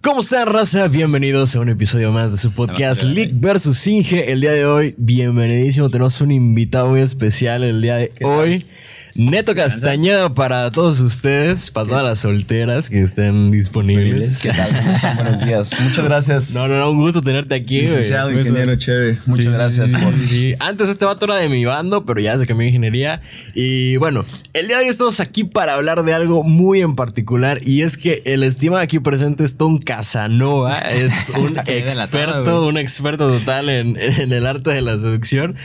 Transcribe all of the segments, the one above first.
¿Cómo están, raza? Bienvenidos a un episodio más de su podcast League vs. Inge. El día de hoy, bienvenidísimo. Tenemos un invitado muy especial el día de hoy. Neto Castañeda para todos ustedes, para todas las solteras que estén disponibles. ¿Qué tal? ¿Cómo están? Buenos días. Muchas gracias. No, no, no, un gusto tenerte aquí, güey. Licenciado, ingeniero chévere. Muchas Sí, gracias sí, por... sí. Antes este vato era de mi bando, pero ya se cambió de ingeniería. Y bueno, el día de hoy estamos aquí para hablar de algo muy en particular. Y es que el estimado aquí presente es Tom Casanova. Es un experto, un experto total en, en el arte de la seducción.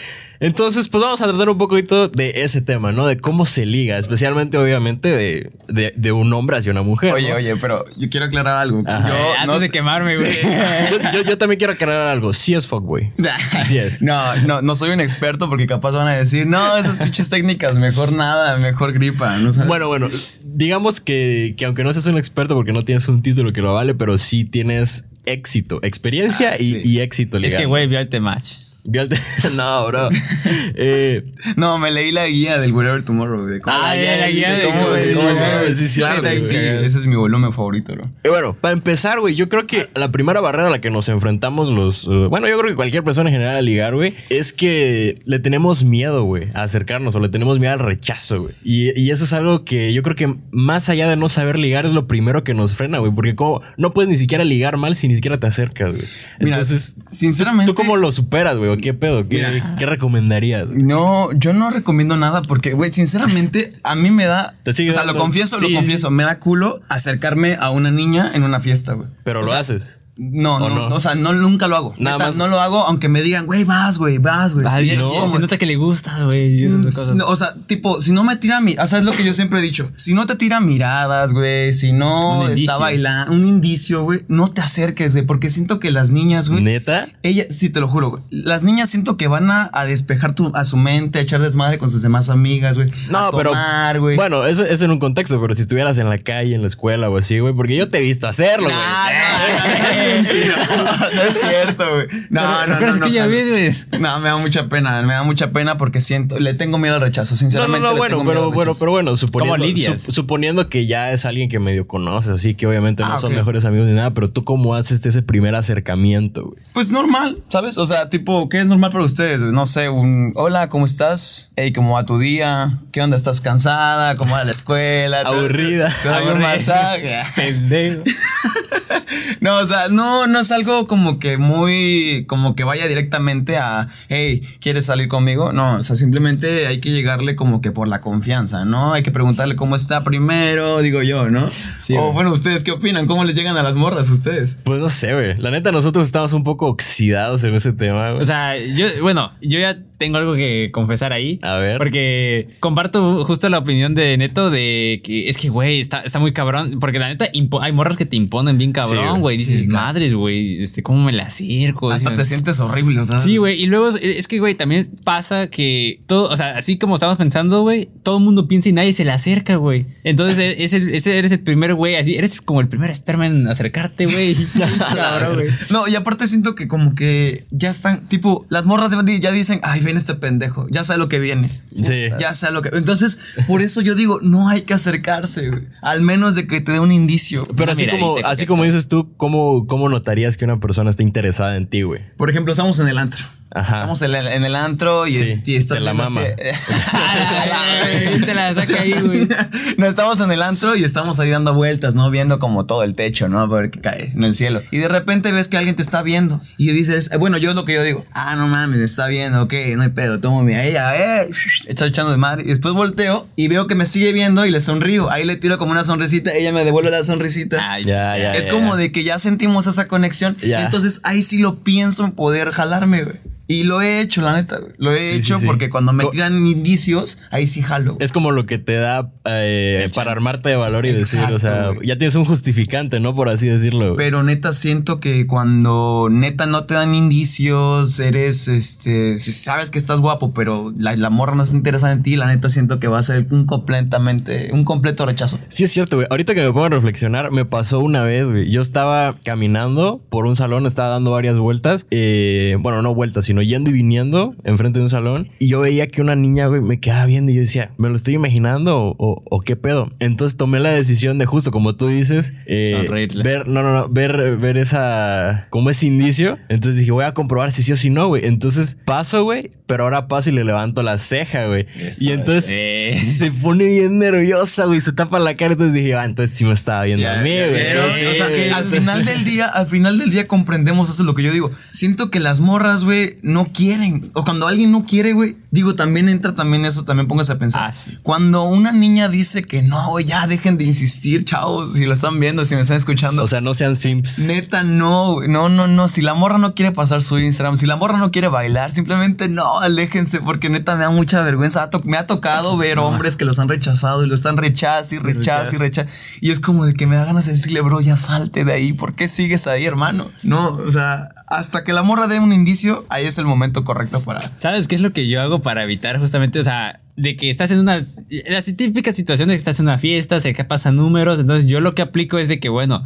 Entonces, pues vamos a tratar un poquito de ese tema, ¿no? De cómo se liga, especialmente, obviamente, de, de, de un hombre hacia una mujer. Oye, ¿no? oye, pero yo quiero aclarar algo. Ajá. Yo Eh, antes no... de quemarme, güey. Yo, yo- yo también quiero aclarar algo. Sí es fuckboy. Así es. No, no, no soy un experto porque capaz van a decir, no, esas pinches técnicas, mejor nada, mejor gripa. ¿no sabes? Bueno, bueno, digamos que, que aunque no seas un experto porque no tienes un título que lo vale, pero sí tienes éxito, experiencia Ah, y, sí. y éxito Es legal. que, güey, vio el match. Vio el te- no, bro. Eh, No, me leí la guía del Whatever Tomorrow. güey, de cómo- Ah, ya, la guía de cómo- cómo- de cómo- cómo- cómo- sí, sí, Claro, ahorita sí, que- ese es mi volumen favorito, bro. y bueno, para empezar, güey, yo creo que la primera barrera a la que nos enfrentamos los... eh, bueno, yo creo que cualquier persona en general a ligar, güey, es que le tenemos miedo, güey, a acercarnos o le tenemos miedo al rechazo, güey. Y, y eso es algo que yo creo que más allá de no saber ligar es lo primero que nos frena, güey, porque como no puedes ni siquiera ligar mal si ni siquiera te acercas, güey. Mira, Entonces... sinceramente... ¿Tú cómo lo superas, güey? ¿O ¿Qué pedo? ¿Qué, Mira. qué recomendarías? güey? No, yo no recomiendo nada porque, güey, sinceramente, a mí me da. Te sigue o sea, dando- lo confieso, Sí, lo confieso. Me da culo acercarme a una niña en una fiesta, güey. Pero O lo sea, haces. No, ¿O no, no? o sea, no, nunca lo hago. Nada Neta, más- No lo hago, aunque me digan, güey, vas, güey, vas, güey. Ah, Y ya- yo ya como- se nota que le gustas, güey. Mm, no, o sea, tipo, si no me tira mi, o sea, es lo que yo siempre he dicho. Si no te tira miradas, güey, si no está bailando, un indicio, güey, no te acerques, güey, porque siento que las niñas, güey, ¿Neta? ella, sí te lo juro, güey. Las niñas siento que van a, a despejar tu, a su mente, a echar desmadre con sus demás amigas, güey. No, a tomar, pero. güey. Bueno, eso es en un contexto, pero si estuvieras en la calle, en la escuela o así, güey, porque yo te he visto hacerlo, güey. No, no, no, no es cierto, güey. No, no, no. ¿Recuerdas no, aquella sabes. vez, güey? No, me da mucha pena, me da mucha pena porque siento, le tengo miedo al rechazo, No, no, sinceramente. no, le bueno, tengo miedo pero al bueno, pero bueno, suponiendo, sup- suponiendo que ya es alguien que medio conoces, así que obviamente no Ah, son ok. mejores amigos ni nada, pero tú cómo haces ese primer acercamiento, güey. Pues normal, ¿sabes? O sea, tipo, ¿qué es normal para ustedes? güey? No sé, un hola, ¿cómo estás? Hey, ¿cómo va tu día? ¿Qué onda? ¿Estás cansada? ¿Cómo va la escuela? ¿Te- Aburrida. ¿Te doy un Aburrida. masaje? Pendejo. No, o sea, no, no es algo como que muy, como que vaya directamente a, hey, ¿quieres salir conmigo? No, o sea, simplemente hay que llegarle como que por la confianza, ¿no? Hay que preguntarle cómo está primero, digo yo, ¿no? Sí, o bueno, ¿ustedes qué opinan? ¿Cómo les llegan a las morras ustedes? Pues no sé, güey. La neta, nosotros estamos un poco oxidados en ese tema, güey. O sea, yo, bueno, yo ya tengo algo que confesar ahí. A ver. Porque comparto justo la opinión de Neto de que es que, güey, está, está muy cabrón. Porque la neta, hay morras que te imponen bien cabrón, güey. Dices, Sí, claro. madres, güey, este, ¿cómo me la acerco? Hasta te sientes horrible, sea. Sí, güey. Y luego es que, güey, también pasa que todo, o sea, así como estamos pensando, güey, todo el mundo piensa y nadie se le acerca, güey. Entonces, e- es el- ese eres el primer güey, así, eres como el primer esperma en acercarte, güey. No, y aparte siento que como que ya están, tipo, las morras de- ya dicen, ay, ven este pendejo, ya sabe lo que viene. Sí. Ya sabe lo que. Entonces, por eso yo digo, no hay que acercarse, güey. Al menos de que te dé un indicio. Pero así como, así como dices tú, ¿cómo, ¿cómo notarías que una persona está interesada en ti, güey? Por ejemplo, estamos en el antro. Ajá. Estamos en el, en el antro y, Sí, y estás te la mama. Te la saca ahí, güey. no, estamos en el antro y estamos ahí dando vueltas, ¿no? Viendo como todo el techo, ¿no? A ver qué cae en el cielo. Y de repente ves que alguien te está viendo. Y dices, eh, bueno, yo es lo que yo digo. Ah, no mames, me está viendo, ok, no hay pedo. Tomo mi a ella, eh. Está echando de madre. Y después volteo y veo que me sigue viendo y le sonrío. Ahí le tiro como una sonrisita. Ella me devuelve la sonrisita. Ay, Ya, ya, es ya, como de que ya sentimos esa conexión. Entonces ahí sí lo pienso en poder jalarme, güey. Y lo he hecho, la neta, güey. Lo he Sí, hecho sí, sí. porque cuando me tiran indicios, ahí sí jalo. güey. Es como lo que te da eh, para armarte de valor y decir, o sea, güey. ya tienes un justificante, ¿no? Por así decirlo. güey. Pero neta siento que cuando neta no te dan indicios, eres este, si sabes que estás guapo, pero la, la morra no está interesada en ti, la neta siento que va a ser un completamente, un completo rechazo. Sí, es cierto, güey. Ahorita que me pongo a reflexionar, me pasó una vez, güey. Yo estaba caminando por un salón, estaba dando varias vueltas. eh, bueno, no vueltas, sino sino yendo y viniendo enfrente de un salón. Y yo veía que una niña, güey, me quedaba viendo y yo decía, ¿me lo estoy imaginando o, o- o qué pedo? Entonces tomé la decisión de justo como tú dices, eh, Sonreírle. ver, no, no, no, ver, ver esa, como ese indicio. Entonces dije, voy a comprobar si sí o si no, güey. Entonces paso, güey, pero ahora paso y le levanto la ceja, güey. Eso Y entonces se pone bien nerviosa, güey, se tapa la cara. Entonces dije, ah, entonces sí me estaba viendo a mí, güey. pero, Sí, o sea, güey. al final del día, al final del día comprendemos eso es lo que yo digo. Siento que las morras, güey, no quieren. O cuando alguien no quiere, güey, digo, también entra también eso, también póngase a pensar. Ah, sí. Cuando una niña dice que no, güey, ya dejen de insistir, chavos, si lo están viendo, si me están escuchando. O sea, no sean simps. Neta, no, güey. no, no, no. Si la morra no quiere pasar su Instagram, si la morra no quiere bailar, simplemente no, aléjense, porque neta me da mucha vergüenza. Me ha tocado ver hombres que los han rechazado y lo están rechaz y rechaz y rechaz. Y es como de que me da ganas de decirle, bro, ya salte de ahí. ¿Por qué sigues ahí, hermano? No, o sea, hasta que la morra dé un indicio, ahí es el momento correcto para. ¿Sabes qué es lo que yo hago para evitar justamente, o sea, de que estás en una, la típica situación de que estás en una fiesta, se que pasan números, entonces yo lo que aplico es de que, bueno,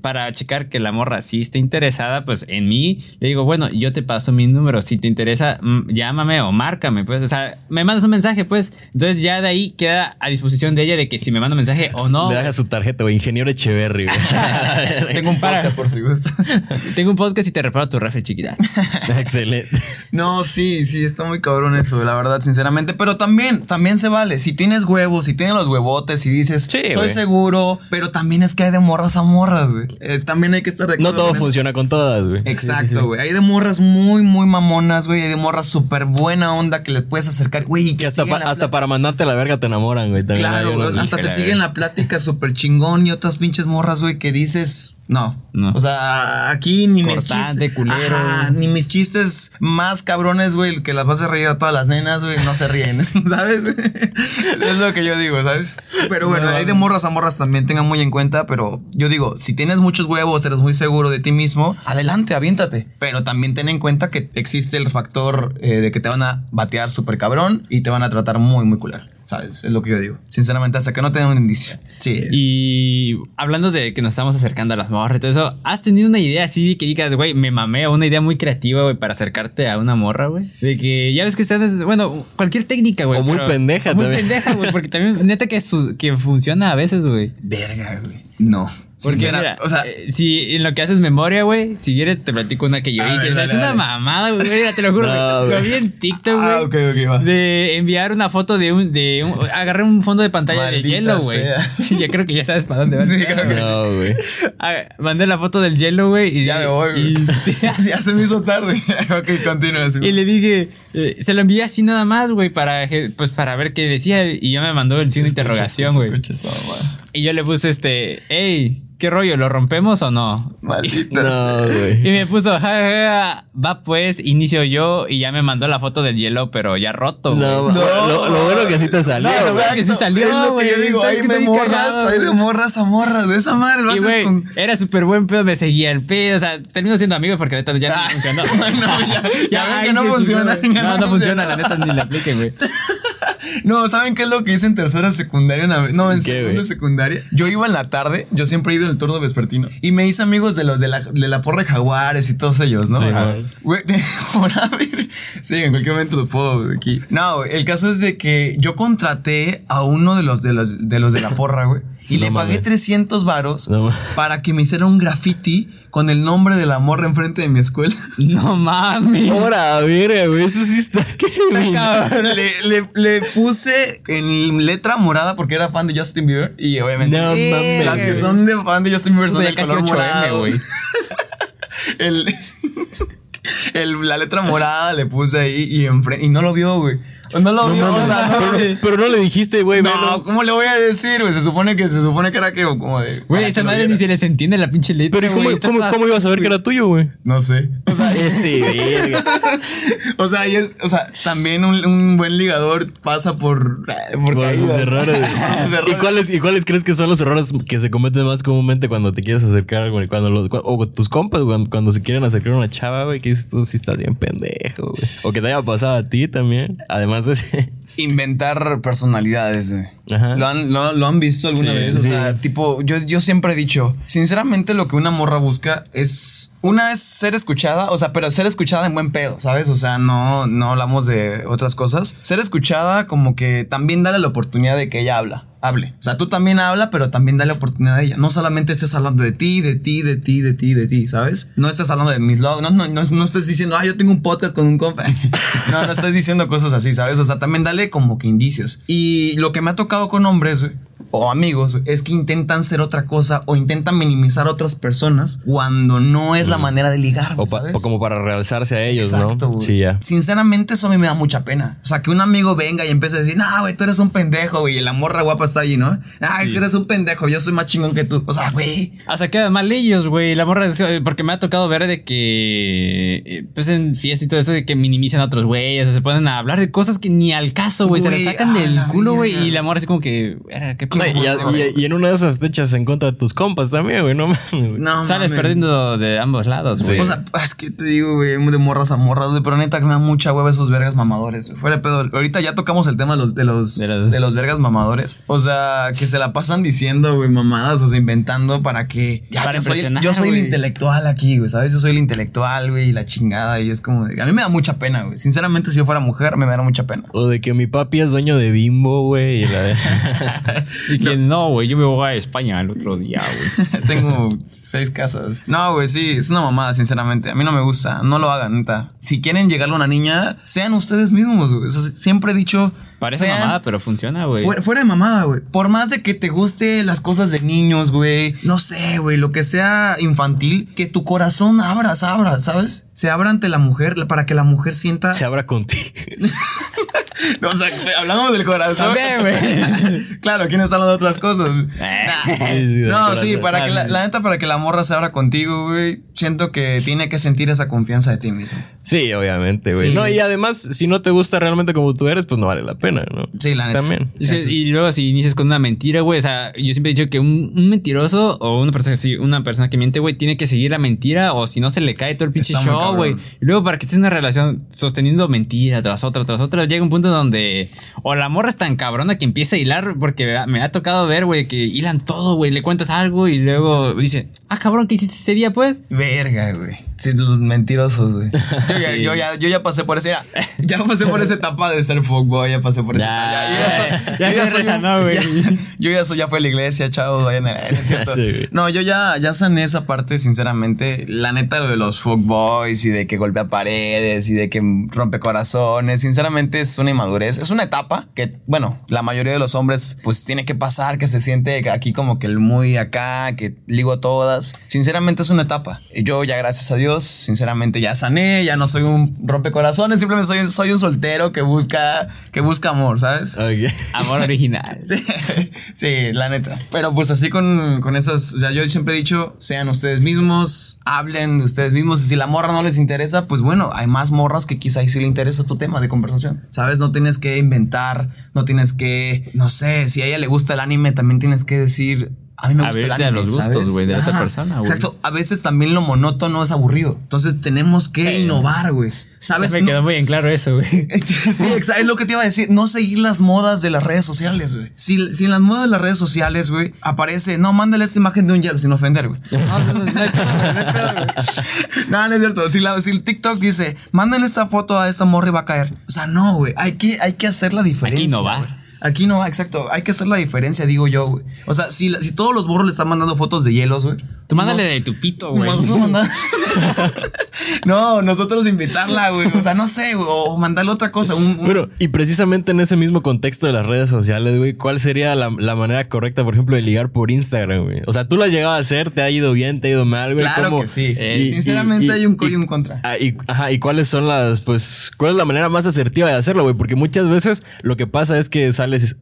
para checar que la morra sí está interesada, pues en mí, le digo, bueno, yo te paso mi número, si te interesa, mm, llámame o márcame, pues, o sea, me mandas un mensaje, pues, entonces ya de ahí queda a disposición de ella de que si me manda un mensaje o no. Le deja su tarjeta, güey. Ingeniero Echeverry, güey. Tengo un podcast por si gusta. Tengo un podcast y te reparo tu refri chiquita. Excelente. No, sí, sí, está muy cabrón eso, la verdad, sinceramente. Pero también, también se vale. Si tienes huevos, si tienes los huevotes y dices, Sí, soy seguro, pero también es que hay de morras a morras, güey. Eh, también hay que estar de No acuerdo todo con eso. funciona con todas, güey. Exacto, güey. Hay de morras muy, muy mamonas, güey. Hay de morras súper buena onda que le puedes acercar, güey. Y Y que hasta, pa- hasta para mandarte la verga te enamoran, güey. Claro, güey, hasta te siguen la plática súper chingón y otras pinches morras, güey, que dices, no. No. O sea, aquí ni mis chistes. culero. Ajá, ni mis chistes más cabrones, güey, que las vas a reír a todas las nenas, güey, no se ríen, ¿sabes? es lo que yo digo, ¿sabes? Pero bueno, hay de morras a morras también, tengan muy en cuenta, pero yo digo, si tienes muchos huevos, eres muy seguro de ti mismo, adelante, aviéntate. Pero también ten en cuenta que existe el factor eh, de que te van a batear súper cabrón y te van a tratar muy, muy culero. ¿Sabes? Es lo que yo digo. Sinceramente, hasta que no te den un indicio. Sí. Y hablando de que nos estamos acercando a las morras y todo eso, ¿has tenido una idea así que digas, güey, me mamé, una idea muy creativa, güey, para acercarte a una morra, güey? De que ya ves que están, bueno, cualquier técnica, güey. O muy pero- pendeja o Muy también. pendeja, güey, porque también, neta, que, su- que funciona a veces, güey. Verga, güey. No. Porque, Sincera- o sea, eh, si en lo que haces memoria, güey, si quieres te platico una que yo A hice. ver, o sea, dale, es una mamada, güey. Mira, te lo juro. No, lo vi en TikTok, güey. Ah, ok, ok, va. De enviar una foto de un, de un. Agarré un fondo de pantalla Maldita de hielo, güey. ya creo que ya sabes para dónde vas. Sí, creo que No, güey. Ah, mandé la foto del hielo, güey. Y, ya me voy, y, güey. ya se me hizo tarde. ok, continúa. y le dije, eh, se lo envié así nada más, güey, para, pues, para ver qué decía. Y ya me mandó el signo de interrogación, güey. Y yo le puse este, hey, ¿qué rollo? ¿Lo rompemos o no? Maldita No, sea. Y güey. me puso, "Ja, ja, ja, va pues, inicio yo. Y ya me mandó la foto del hielo, pero ya roto, güey. No, No. lo, lo bueno que sí te salió, No, lo güey. bueno que sí salió, Es lo que güey. yo digo, escrito de morras, hay de güey. morras a morras. De esa madre lo Y güey, con. era súper buen pedo, me seguía el pedo, o sea, termino siendo amigo porque neta ya no Ah, funcionó. no, ya- ya ven que no funciona, güey. ya No, no funciona. la neta ni la apliquen, güey. No, ¿saben qué es lo que hice en tercera secundaria? Una vez? No, en ¿Qué, segunda secundaria. Yo iba en la tarde, yo siempre he ido en el turno vespertino. Y me hice amigos de los de la, de la porra de jaguares y todos ellos, ¿no? Sí, güey. En cualquier momento lo puedo aquí. No, güey, el caso es de que yo contraté a uno de los de los de, los de la porra, güey. Y No le pagué mames. 300 varos No para que me hiciera un graffiti con el nombre de la morra enfrente de mi escuela. No mames. Ahora, verga, güey. Eso sí está. ¿Qué le, le- le puse en letra morada porque era fan de Justin Bieber. Y obviamente. No mames, Las que son de fan de Justin Bieber son del casi color 8M, morado. güey. el, el- la letra morada le puse ahí y, enfre- y no lo vio, güey. No lo vio, o sea, no, pero, pero no le dijiste, güey. no, velo. ¿cómo le voy a decir, güey? Se supone que se supone que era que como de. Güey, lo madre ni se les entiende la pinche letra. Pero ¿y cómo, güey, cómo, cómo ibas a ver que era tuyo, güey? No sé. O sea, Ese, verga. o sea, y es, o sea, también un, un buen ligador pasa por. eh, Por, Por sus errores. ¿Y cuáles, ¿Y cuáles crees que son los errores que se cometen más comúnmente cuando te quieres acercar, güey? Cuando los, o tus compas, cuando, cuando se quieren acercar a una chava, güey, que dices tú sí estás bien pendejo, güey. O que te haya pasado a ti también. Además ese. Inventar personalidades. Ajá. ¿Lo han, lo, lo han visto alguna Sí, vez? O sí. sea, tipo, yo, yo siempre he dicho, sinceramente lo que una morra busca es, una es ser escuchada, o sea, pero ser escuchada en buen pedo, ¿sabes? O sea, no, no hablamos de otras cosas. Ser escuchada como que también dale la oportunidad de que ella habla. Hable. O sea, tú también habla, pero también dale oportunidad a ella. No solamente estés hablando de ti, de ti, de ti, de ti, de ti, ¿sabes? No estés hablando de mis logros. No, no, no, no estés diciendo, ah, yo tengo un podcast con un compa. no, no estés diciendo cosas así, ¿sabes? O sea, también dale como que indicios. Y lo que me ha tocado con hombres, o amigos, es que intentan ser otra cosa o intentan minimizar a otras personas cuando no es la manera de ligar, O, ¿sabes? o como para realzarse a ellos, Exacto, ¿no? güey. Sí, ya. Sinceramente, eso a mí me da mucha pena. O sea, que un amigo venga y empiece a decir, no, güey, tú eres un pendejo, güey, y la morra guapa está allí, ¿no? Ay, si eres un pendejo, yo soy más chingón que tú. O sea, güey. Hasta quedan mal ellos, güey. La morra es que- porque me ha tocado ver de que eh, pues en fiestas y todo eso de que minimizan a otros güeyes o se ponen a hablar de cosas que ni al caso, güey. Se las sacan del culo, güey. Y la morra así como que, "Verga, qué No, y, pedo, y- güey". y- y en una de esas te echas en contra de tus compas también, güey. No mames. güey. No, Sales mames. perdiendo de ambos lados, güey. O sea, es que te digo, güey, de morras a morras, güey, pero neta que me da mucha hueva esos vergas mamadores, güey. Fuera de pedo. Ahorita ya tocamos el tema de los, de los, De de los- vergas mamadores. O sea, que se la pasan diciendo, güey, mamadas, o sea, inventando para que. Ya, Para yo soy, impresionar, yo soy el intelectual aquí, güey, ¿sabes? Yo soy el intelectual, güey, y la chingada, y es como. de- a mí me da mucha pena, güey. Sinceramente, si yo fuera mujer, me daría mucha pena. O de que mi papi es dueño de Bimbo, güey. y la de- y que no, güey, yo me voy a España el otro día, güey. Tengo seis casas. No, güey, sí, es una mamada, sinceramente. A mí no me gusta. No lo hagan, neta. Si quieren llegarle a una niña, sean ustedes mismos, güey. O sea, siempre he dicho. Parece sean- mamada, pero funciona, güey. Fuera, fuera de mamada, güey. Por más de que te guste las cosas de niños, güey. No sé, güey. Lo que sea infantil, que tu corazón abra, se abra, ¿sabes? Se abra ante la mujer para que la mujer sienta. Se abra contigo. o sea, hablamos del corazón. También, güey. claro, ¿quién está hablando de otras cosas? del No, sí, para que la, la neta, para que la morra se abra contigo, güey. Siento que tiene que sentir esa confianza de ti mismo. Sí, obviamente, güey. Sí. No, y además, si no te gusta realmente como tú eres, pues no vale la pena, ¿no? Sí, la neta. También. Y, si- luego si inicias con una mentira, güey, o sea, yo siempre he dicho que un, un mentiroso o una persona, sí, una persona que miente, güey, tiene que seguir la mentira o si no se le cae todo el pinche Está show, güey. Y luego para que estés en una relación sosteniendo mentira tras otra, tras otra, llega un punto donde o la morra es tan cabrona que empieza a hilar, porque me ha tocado ver, güey, que hilan todo, güey, le cuentas algo y luego dice, ah, cabrón, ¿qué hiciste ese día, pues? Verga, güey. Sí, los mentirosos, güey. Yo, ya, Sí. yo, ya, yo ya pasé por ese. Ya, ya pasé por esa etapa de ser fuckboy. Ya pasé por esa Ya. etapa. Ya, soy- Ya se soy un- güey. ya- Yo ya soy, ya fue a la iglesia, chavos, vayan a la ¿no es cierto? Sí, güey. No, yo ya, ya sané esa parte, sinceramente. La neta, de los fuckboys y de que golpea paredes y de que rompe corazones. Sinceramente, es una inmadurez. Es una etapa que, bueno, la mayoría de los hombres, pues tiene que pasar, que se siente aquí como que el muy acá, que ligo todas. Sinceramente, es una etapa. Y yo ya, gracias a Dios, sinceramente, ya sané, ya no soy un rompecorazones, simplemente soy, soy un soltero que busca, que busca amor, ¿sabes? Amor original. Sí, sí, la neta. Pero pues así con, con esas, o sea, yo siempre he dicho, sean ustedes mismos, hablen de ustedes mismos. Y si la morra no les interesa, pues bueno, hay más morras que quizá ahí sí le interesa tu tema de conversación. ¿Sabes? No tienes que inventar, no tienes que, no sé, si a ella le gusta el anime, también tienes que decir... A mí me gusta el a anime, los gustos, güey, de otra persona, güey. Exacto. A veces también lo monótono es aburrido. Entonces tenemos que Sí. innovar, güey. ¿Sabes? Me No- quedó muy en claro eso, güey. Sí, exacto, es lo que te iba a decir. No seguir las modas de las redes sociales, güey. Si, si en las modas de las redes sociales, güey, aparece, no, mándale esta imagen de un hielo sin ofender, güey. No, no, no, no hay hay es cierto. Si, la, si el TikTok dice, mándale esta foto a esta morra y va a caer. O sea, no, güey. Hay que, hay que hacer la diferencia. Aquí no va. güey. Aquí no exacto. Hay que hacer la diferencia, digo yo, güey. O sea, si, la- si todos los burros le están mandando fotos de hielos, güey. Tú mándale de tu pito, güey. Nosotros no, nosotros invitarla, güey. O sea, no sé, güey. O mandarle otra cosa. Un, un- Bueno, y precisamente en ese mismo contexto de las redes sociales, güey, ¿cuál sería la, la manera correcta, por ejemplo, de ligar por Instagram, güey? O sea, tú lo has llegado a hacer, te ha ido bien, te ha ido mal, güey. Claro ¿Cómo? que sí. Eh, Sinceramente hay un co y un contra. Ah, y, ajá, ¿y cuáles son las, pues, cuál es la manera más asertiva de hacerlo, güey? Porque muchas veces lo que pasa es que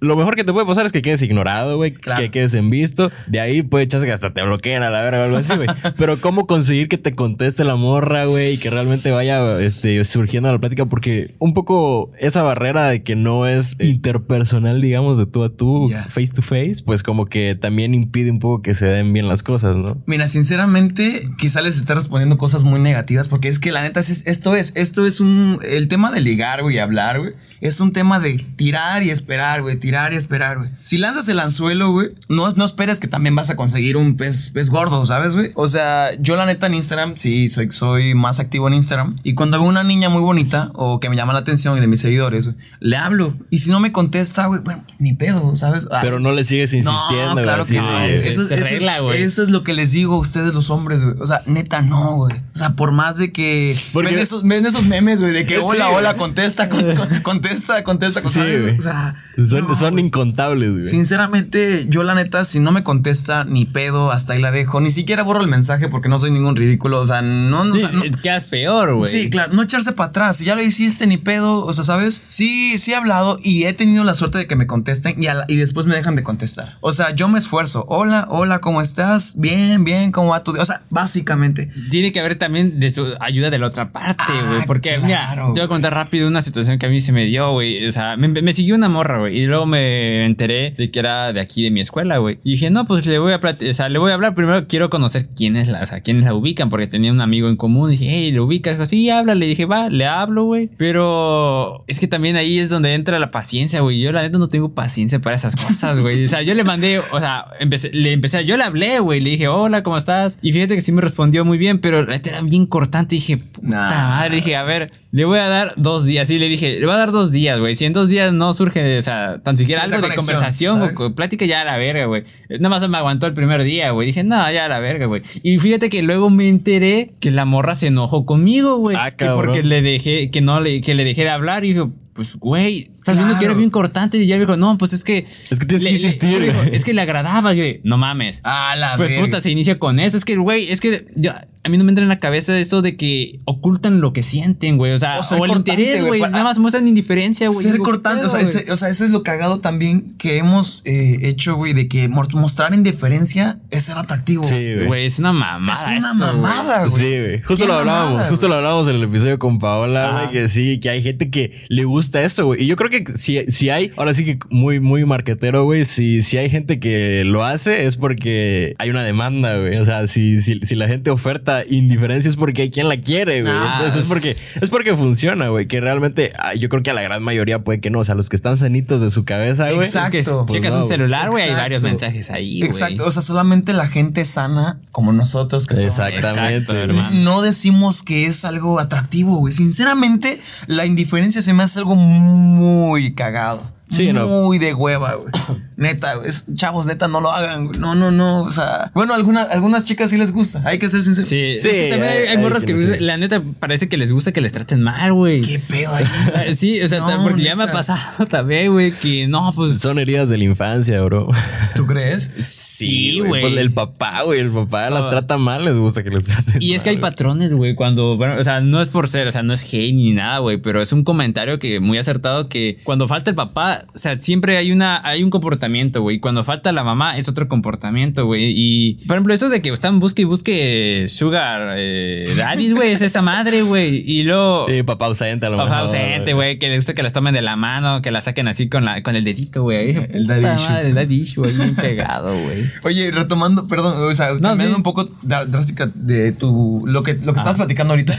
lo mejor que te puede pasar es que quedes ignorado, güey, Claro. que quedes en visto, de ahí puede echarse que hasta te bloqueen a la verga o algo así, güey. Pero ¿cómo conseguir que te conteste la morra, güey, y que realmente vaya este, surgiendo la plática, porque un poco esa barrera de que no es interpersonal, digamos, de tú a tú, face to face, pues como que también impide un poco que se den bien las cosas, ¿no? Mira, sinceramente, quizá les esté respondiendo cosas muy negativas, porque es que la neta, es- esto es, esto es un, el tema de ligar, güey, hablar, güey. Es un tema de tirar y esperar, güey, tirar y esperar, güey. Si lanzas el anzuelo, güey, no, no esperes que también vas a conseguir un pez, pez gordo, ¿sabes, güey? O sea, yo la neta en Instagram, sí, soy, soy más activo en Instagram. Y cuando veo una niña muy bonita o que me llama la atención y de mis seguidores, güey, le hablo. Y si no me contesta, güey, bueno, ni pedo, ¿sabes? Ah, Pero no le sigues insistiendo, güey, claro así que no. es- Eso, es eso- regla, güey. eso es lo que les digo a ustedes los hombres, güey. O sea, neta, no, güey. O sea, por más de que Porque- ven esos, ven esos memes, güey, de que hola, hola, contesta, con- con- contesta, contesta, Sí, ¿sabes? güey. O sea, Son, no, son güey. incontables, güey. Sinceramente, yo la neta, si no me contesta ni pedo, hasta ahí la dejo. Ni siquiera borro el mensaje porque no soy ningún ridículo. O sea, no, no, o Sí, sea, no- quedas peor, güey. Sí, claro, no echarse para atrás. Si ya lo hiciste, ni pedo. O sea, ¿sabes? Sí, sí he hablado y he tenido la suerte de que me contesten y, a la- y después me dejan de contestar. O sea, yo me esfuerzo. Hola, hola, ¿cómo estás? Bien, bien, ¿cómo va tu día? O sea, básicamente. Tiene que haber también de su ayuda de la otra parte, Ah, güey. porque, mira, claro, te voy a contar rápido una situación que a mí se me dio, güey. O sea, me, me siguió una morra, güey. Y luego me enteré de que era de aquí, de mi escuela, güey. Y dije, no, pues le voy a o sea, le voy a hablar. Primero quiero conocer quién es la, o sea, quiénes la ubican, porque tenía un amigo en común. dije, hey, ¿le ubicas? Dijo, sí, háblale. dije, va, le hablo, güey. Pero es que también ahí es donde entra la paciencia, güey. Yo, la neta, no tengo paciencia para esas cosas, güey. O sea, yo le mandé, o sea, empecé, le empecé, yo le hablé, güey. Le dije, hola, ¿cómo estás? Y fíjate que sí me respondió muy bien, pero la neta era bien cortante. Y dije, puta Nah. madre. Dije, a ver, le voy a dar dos días. Sí, le dije, le voy a dar dos días, güey. Si en dos días no surge, o sea, tan siquiera Sí, algo de conexión, conversación ¿sabes? o plática, ya a la verga, güey. Nada más me aguantó el primer día, güey. Dije, no, ya a la verga, güey. Y fíjate que luego me enteré que la morra se enojó conmigo, güey. Ah, porque le dejé, que no le, que le dejé de hablar. Y dijo, pues, güey, estás viendo que era bien cortante. Y ya me dijo, no, pues es que. Es que tienes le- que le- insistir, güey. es que le agradaba, güey. No mames. A la Pues verga. puta, se inicia con eso. Es que, güey, es que yo- a mí no me entra en la cabeza eso de que ocultan lo que sienten, güey. O sea, O o, ser el cortante, interés, güey, para- Nada más muestran indiferencia, güey. Ser Digo, ¿qué cortante, o sea, ese, o sea, eso es lo cagado también que hemos eh, hecho, güey, de que mo- mostrar indiferencia es ser atractivo. Sí, güey. Güey, es una mamada. Es una eso, mamada, güey. Sí, güey. Justo lo hablábamos, mamada, justo lo hablábamos en el episodio con Paola, güey, que sí, que hay gente que le gusta eso, güey. Y yo creo que si, si hay, ahora sí que muy, muy marquetero, güey, si, si hay gente que lo hace es porque hay una demanda, güey. O sea, si, si, si la gente oferta indiferencia es porque hay quien la quiere, güey. Ah, Entonces es porque, es porque funciona, güey. Que realmente, ah, yo creo que a la gran mayoría puede que no. O sea, los que están sanitos de su cabeza, güey. Exacto. Es que Pues checas no, un celular, güey, hay Exacto. varios mensajes ahí, güey. Exacto, o sea, solamente la gente sana como nosotros que somos. Exactamente, Exacto, güey. hermano. No decimos que es algo atractivo, güey. Sinceramente, la indiferencia se me hace algo muy cagado. Sí, no. muy de hueva, güey. Neta, güey. Es- Chavos, neta, no lo hagan, güey. No, no, no. O sea, bueno, alguna, algunas chicas sí les gusta. Hay que ser sinceros. Sí, Sí, es que también hay, hay- hay morras que, la neta parece que les gusta que les traten mal, güey. ¿Qué pedo ahí? Sí, o sea, No, porque ya me ha pasado también, güey, que no, pues Son heridas de la infancia, bro. ¿Tú crees? sí, güey. Pues el papá, güey. El papá las Ah. trata mal, les gusta que les traten Y es que hay güey. patrones, güey, cuando, bueno, o sea, no es por ser, o sea, no es hate ni nada, güey, pero es un comentario que muy acertado que cuando falta el papá, o sea, siempre hay una, hay un comportamiento, güey, cuando falta la mamá es otro comportamiento, güey, y, por ejemplo, eso de que están busque y busque sugar eh, daddies, güey, es esa madre, güey, y luego... Sí, papá ausente a lo Papá mejor, ausente, güey, que le gusta que las tomen de la mano, que la saquen así con, la, con el dedito, güey. El daddy issues. madre, El daddy issue, ahí bien pegado, güey. Oye, retomando, perdón, o sea, cambiando sí. un poco drástica de tu lo que lo que estabas platicando ahorita.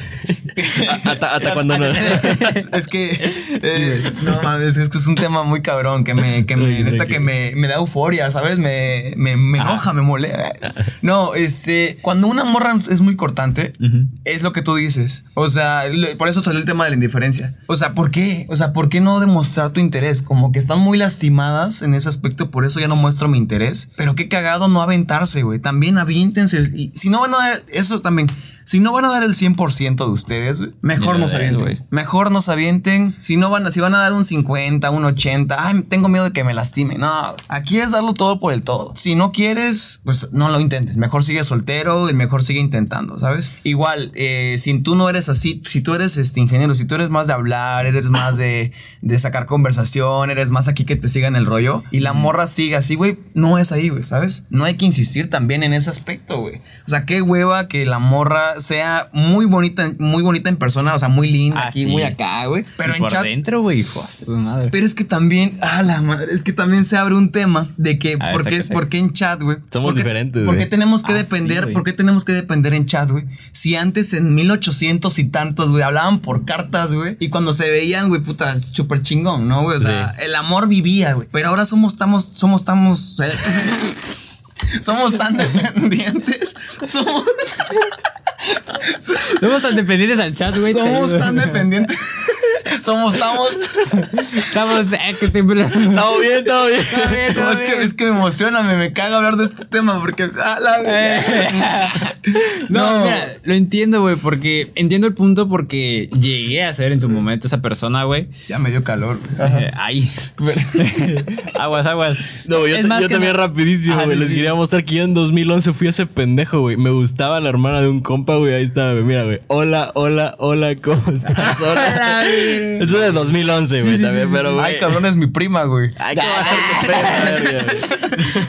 Hasta, hasta cuando no. es que eh, no mames, es que es un tema muy cabrón que me que me neta que me, me da euforia, ¿sabes? Me, me, me enoja, me molesta. No, este, cuando una morra es muy cortante, es lo que tú dices. O sea, por eso salió el tema de la indiferencia. O sea, ¿por qué? O sea, ¿por qué no demostrar tu interés? Como que están muy lastimadas en ese aspecto, por eso ya no muestro mi interés. Pero qué cagado no aventarse, güey. También aviéntense. Y si no van a dar, eso también. Si no van a dar el 100% de ustedes, mejor Ni lo nos avienten. güey. Mejor nos avienten. Si no van a, si van a dar un 50, un 80, ay, tengo miedo de que me lastime. No, aquí es darlo todo por el todo. Si no quieres, pues no lo intentes. Mejor sigue soltero y mejor sigue intentando, ¿sabes? Igual, eh, si tú no eres así, si tú eres este ingeniero, si tú eres más de hablar, eres más de, de sacar conversación, eres más aquí que te sigan el rollo y la morra sigue así, güey, no es ahí, güey, ¿sabes? No hay que insistir también en ese aspecto, güey. O sea, qué hueva que la morra sea muy bonita, muy bonita en persona, o sea, muy linda Ah, aquí, sí. muy acá, güey. Pero Y en por chat. dentro, güey, hijo su madre. Pero es que también, ah, la madre, es que también se abre un tema de que, A ver, ¿por, qué, por en chat, güey? Somos ¿Por qué- diferentes, ¿Por qué güey. tenemos que Ah, sí, depender, güey. por qué tenemos que depender en chat, güey? Si antes en 1800 y tantos, güey, hablaban por cartas, güey, y cuando se veían, güey, puta, súper chingón, ¿no, güey? O sea, el amor vivía, güey. Pero ahora somos, estamos, somos, estamos... eh, somos tan dependientes. Somos, Somos tan dependientes al chat, güey. somos tan dependientes. somos, estamos... Estamos. eh, que te- Estamos bien, estamos bien. Está bien, No, es, que, es que me emociona, me, me caga hablar de este tema porque. ah, la verga. No, mira, lo entiendo, güey, porque entiendo el punto porque llegué a ser en su momento esa persona, güey. Ya me dio calor. Eh, ay. aguas, aguas. No, yo, Es más yo que también rapidísimo, güey. sí, Les sí. quería mostrar que yo en 2011 fui ese pendejo, güey. Me gustaba la hermana de un compa, güey. Ahí está, güey. Mira, güey. Hola, hola, hola, ¿cómo estás? Hola. Esto es de 2011, güey, sí, también, sí, pero, güey. Ay, cabrón, es mi prima, güey. Ay, ¿qué va a ser tu prima?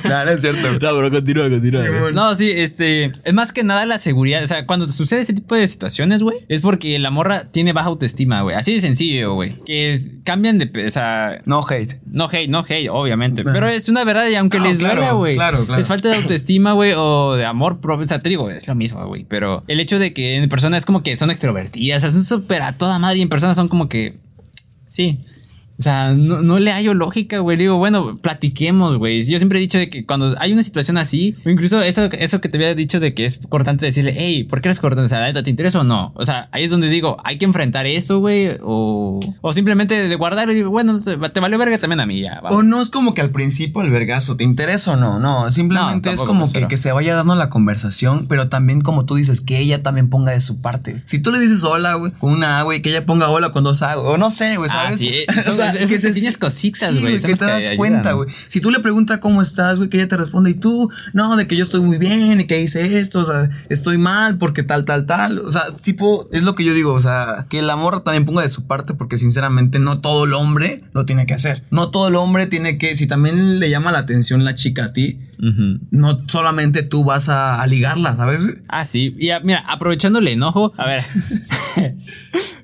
No, no es cierto. güey. No, pero continúa, continúa. güey. No, sí, este. Es más que nada la seguridad. O sea, cuando te sucede ese tipo de situaciones, güey, es porque la morra tiene baja autoestima, güey. Así de sencillo, güey. Que es- cambian de. O sea. No hate. No hate, no hate, obviamente. Pero es una verdad y aunque No, les claro, duela, güey. claro, claro. Es falta de autoestima, güey, o de amor propio. O sea, te digo, es lo mismo, güey. Pero el hecho de que en persona es como que son extrovertidas, o sea, son súper a toda madre y en persona son como que. Sí. O sea, no, no le hallo lógica, güey. Digo, bueno, platiquemos, güey. Yo siempre he dicho de que cuando hay una situación así, o incluso eso, eso que te había dicho de que es cortante decirle, hey, ¿por qué eres cortante? O sea, ¿neta, ¿te interesa o no? O sea, ahí es donde digo, hay que enfrentar eso, güey. O, o simplemente de guardar y digo, bueno, te, te valió verga también a mí, ya. va. O no es como que al principio el vergazo, ¿te interesa o no? No, simplemente No, es como pues, que, que se vaya dando la conversación, pero también como tú dices, que ella también ponga de su parte. Si tú le dices hola, güey, con una A, güey, que ella ponga hola con dos A, o no sé, güey, Ah, ¿sabes? sí, son- esas pequeñas cositas, sí, güey, son que te que das cuenta, güey. Si tú le preguntas cómo estás, güey, que ella te responde, y tú, no, de que yo estoy muy bien, y que hice esto, o sea, estoy mal porque tal, tal, tal. O sea, tipo, es lo que yo digo, o sea, que el amor también ponga de su parte, porque sinceramente no todo el hombre lo tiene que hacer. No todo el hombre tiene que, si también le llama la atención la chica a ti, no solamente tú vas a, a ligarla, ¿sabes? Ah, sí. Y ah, mira, aprovechando el enojo, a ver.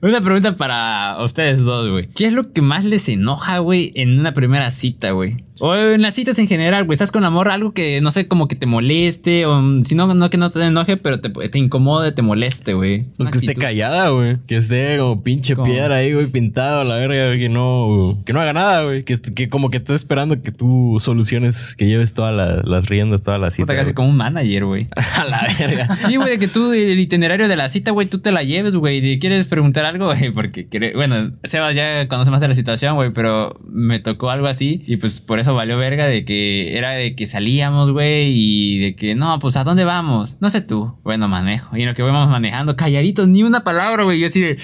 una pregunta para ustedes dos, güey. ¿Qué es lo que más les enoja, güey, en una primera cita, güey? O en las citas en general, güey. Estás con amor, algo que no sé, como que te moleste, o si no, no que no te enoje, pero te, te incomode, te moleste, güey. Pues que esté actitud. callada, güey. Que esté como pinche ¿Cómo? piedra ahí, güey, pintado a la verga. Que no, que no haga nada, güey. Que, que como que estoy esperando que tú soluciones, que lleves todas la- las riendas, todas las citas. casi como un manager, güey. A la verga. Sí, güey, que tú el itinerario de la cita, güey, tú te la lleves, güey. Quieres preguntar algo, güey, porque bueno, Sebas ya conoce más de la situación, güey, pero me tocó algo así y pues por eso valió verga de que era de que salíamos, güey, y de que no, pues a dónde vamos? No sé tú. Bueno, manejo. Y en lo que vamos manejando, calladitos, ni una palabra, güey. Yo así de,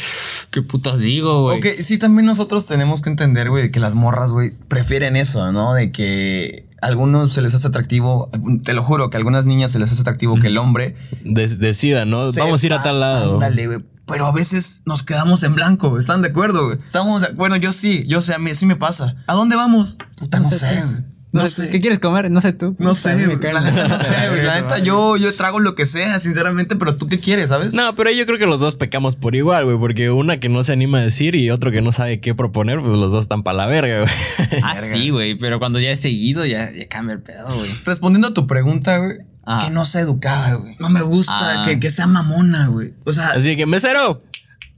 ¿qué putas digo, güey? Ok, sí, también nosotros tenemos que entender, güey, que las morras, güey, prefieren eso, ¿no? De que a algunos se les hace atractivo, te lo juro, que a algunas niñas se les hace atractivo que el hombre. Decida, ¿no? sepa, Vamos a ir a tal lado. Ándale, güey. Pero a veces nos quedamos en blanco, ¿están de acuerdo, güey? Estamos de acuerdo, yo sí, yo sé, a mí sí me pasa. ¿A dónde vamos? Puta, no, No sé güey. No sé. ¿Qué quieres comer? No sé tú. No sé, La neta no sé, güey. La neta yo, yo trago lo que sea, sinceramente, pero tú qué quieres, ¿sabes? No, pero yo creo que los dos pecamos por igual, güey. Porque una que no se anima a decir y otro que no sabe qué proponer, pues los dos están para la verga, güey. Ah, sí, güey, pero cuando ya es seguido, ya, ya cambia el pedo, güey. Respondiendo a tu pregunta, güey. Ah. Que no sea educada, güey. No me gusta Ah. que, que sea mamona, güey. O sea, Así que, mesero.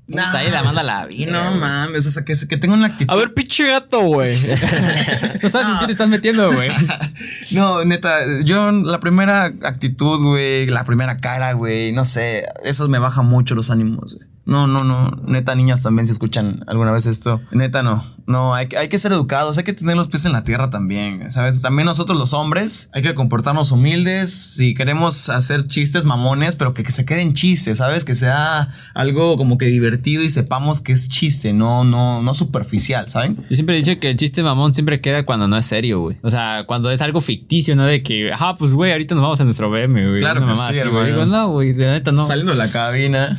Puta, nah. ahí la manda a la vida. No güey. mames, o sea, que, que tenga una actitud. A ver, pinche gato, güey. No sabes en qué te estás metiendo, güey. No, neta, yo la primera actitud, güey, la primera cara, güey, no sé, eso me baja mucho los ánimos, güey. No, no, no, neta, niñas también si escuchan alguna vez esto. Neta, no. No, hay, que- hay que ser educados, hay que tener los pies en la tierra también, ¿sabes? También nosotros los hombres hay que comportarnos humildes si queremos hacer chistes mamones, pero que, que se queden chistes, ¿sabes? Que sea algo como que divertido y sepamos que es chiste, no, no, no superficial, ¿saben? Yo siempre he dicho que el chiste mamón siempre queda cuando no es serio, güey. O sea, cuando es algo ficticio, ¿no? De que, ajá, pues, güey, ahorita nos vamos a nuestro BM, güey. Claro que mamá sí, güey. no, güey, de neta no. Saliendo de la cabina.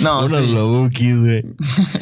no, Unos sí. lobukis, güey.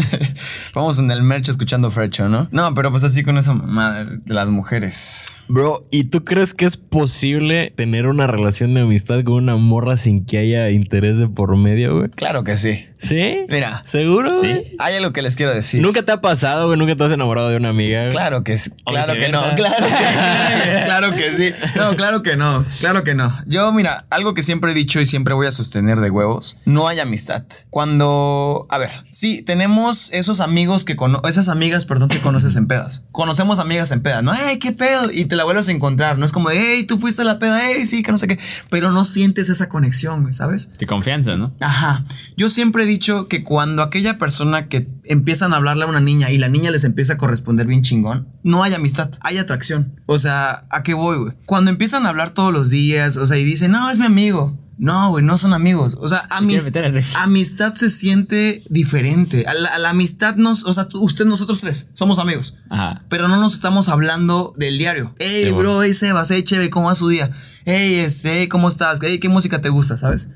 Vamos en el merch escuchando Frecho, ¿no? No, pero pues así con esa mamá de las mujeres. Bro, ¿y tú crees que es posible tener una relación de amistad con una morra sin que haya interés de por medio, güey? Claro que sí. ¿Sí? Mira. ¿Seguro? Sí. güey? Hay algo que les quiero decir. ¿Nunca te ha pasado, güey? ¿Nunca te has enamorado de una amiga? güey? Claro que sí. Claro que no. Claro que, claro que sí. No, claro que no. Claro que no. Yo, mira, algo que siempre he dicho y siempre voy a sostener de huevos, no hay amistad. Cuando, a ver, sí, tenemos esos amigos que cono esas amigas, perdón, que conoces en pedas. Conocemos amigas en pedas, ¿no? ¡Ay, qué pedo! Y te la vuelves a encontrar. No es como de, hey, tú fuiste a la peda, hey, sí, que no sé qué. Pero no sientes esa conexión, güey, ¿sabes? De confianza, ¿no? Ajá. Yo siempre he dicho que cuando aquella persona que empiezan a hablarle a una niña y la niña les empieza a corresponder bien chingón, no hay amistad, hay atracción. O sea, ¿a qué voy, güey? Cuando empiezan a hablar todos los días, o sea, y dicen, no, es mi amigo. No, güey, no son amigos. O sea, amistad se siente diferente. A la, a la amistad nos, o sea, usted, nosotros tres, somos amigos. Ajá. Pero no nos estamos hablando del diario. Hey, Sí, bro, bueno. hey, Sebas, hey, Cheve, ¿cómo va su día? Hey, este, hey, ¿cómo estás? Hey, ¿qué música te gusta, sabes?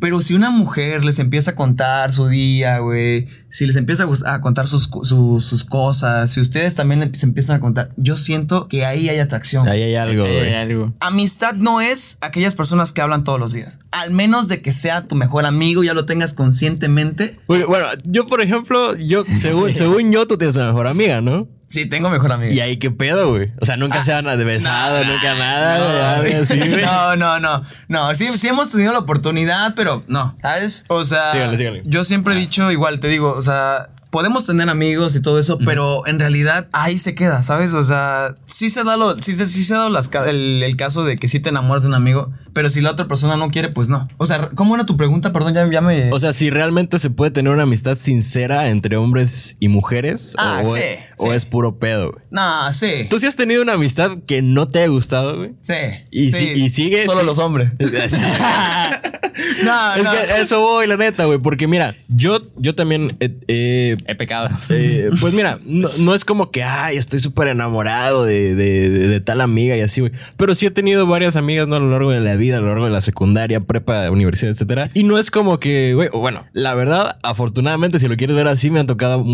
Pero si una mujer les empieza a contar su día, güey, si les empieza a, contar sus, sus, sus cosas, si ustedes también se empiezan a contar, yo siento que ahí hay atracción. Ahí hay algo, Ahí hay güey. algo. Amistad no es aquellas personas que hablan todos los días. Al menos de que sea tu mejor amigo, ya lo tengas conscientemente. Porque, Bueno, yo, por ejemplo, yo, según, según yo, tú tienes una mejor amiga, ¿no? Sí, tengo mejor amigo. Y ahí qué pedo, güey. O sea, nunca se han de besado, nunca nada, güey. algo así, güey. No, no, no. No, sí, sí hemos tenido la oportunidad, pero no, ¿sabes? O sea, Sígale, sígale. yo siempre he dicho igual, te digo, o sea, podemos tener amigos y todo eso, pero en realidad ahí se queda, ¿sabes? O sea, sí se da lo, sí, se- sí se ha las ca- el, el caso de que sí te enamoras de un amigo, pero si la otra persona no quiere, pues no. O sea, ¿cómo era tu pregunta? Perdón, ya, ya me... O sea, si realmente se puede tener una amistad sincera entre hombres y mujeres, Ah, o, sí, es, o es puro pedo, güey. no, sí. ¿Tú sí has tenido una amistad que no te haya gustado, güey? Sí. Y, sí. si- y sigue. Solo los hombres. No, es no. que a eso voy, la neta, güey. Porque mira, yo, yo también. eh, eh, He pecado. eh, pues mira, no, no es como que, ay, estoy súper enamorado de, de- de- de tal amiga y así, güey. Pero sí he tenido varias amigas, ¿no? A lo largo de la vida, a lo largo de la secundaria, prepa, universidad, etcétera. Y no es como que, güey, o bueno, la verdad, afortunadamente, si lo quieres ver así, me han tocado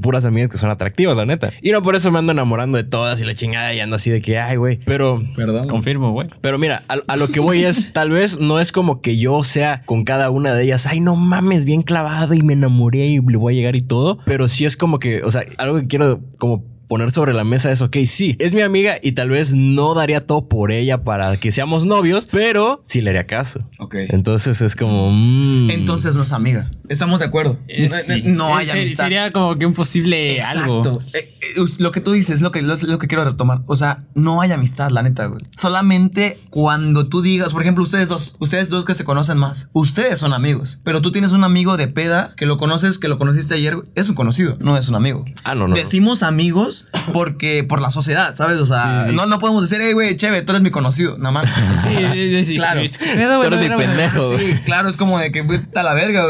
puras amigas que son atractivas, la neta. Y no por eso me ando enamorando de todas y la chingada y ando así de que, ay, güey. Pero Perdón. Confirmo, güey. pero mira, a, a lo que voy es, tal vez no es como que yo sea con cada una de ellas, ay, no mames, bien clavado y me enamoré y le voy a llegar y todo, pero sí es como que, o sea, algo que quiero como poner sobre la mesa es, ok, sí, es mi amiga y tal vez no daría todo por ella para que seamos novios, pero sí le haría caso. Ok. Entonces es como... mm. Entonces no es amiga. Estamos de acuerdo. Eh, No- sí. No hay Eh, amistad. Sería como que un posible algo. Exacto. Eh, eh, lo que tú dices es lo que, lo, lo que quiero retomar. O sea, no hay amistad, la neta, güey. Solamente cuando tú digas, por ejemplo, ustedes dos, ustedes dos que se conocen más, ustedes son amigos. Pero tú tienes un amigo de peda que lo conoces, que lo conociste ayer, es un conocido, no es un amigo. Ah, no, no. Decimos amigos porque por la sociedad, ¿sabes? O sea, Sí, sí. No, no podemos decir, hey, güey, chévere, tú eres mi conocido, nada más. Sí, es- Claro. es- ¿qué pedo, güey? Tú eres mi pendejo. Sí, claro, es como de que vete a la verga,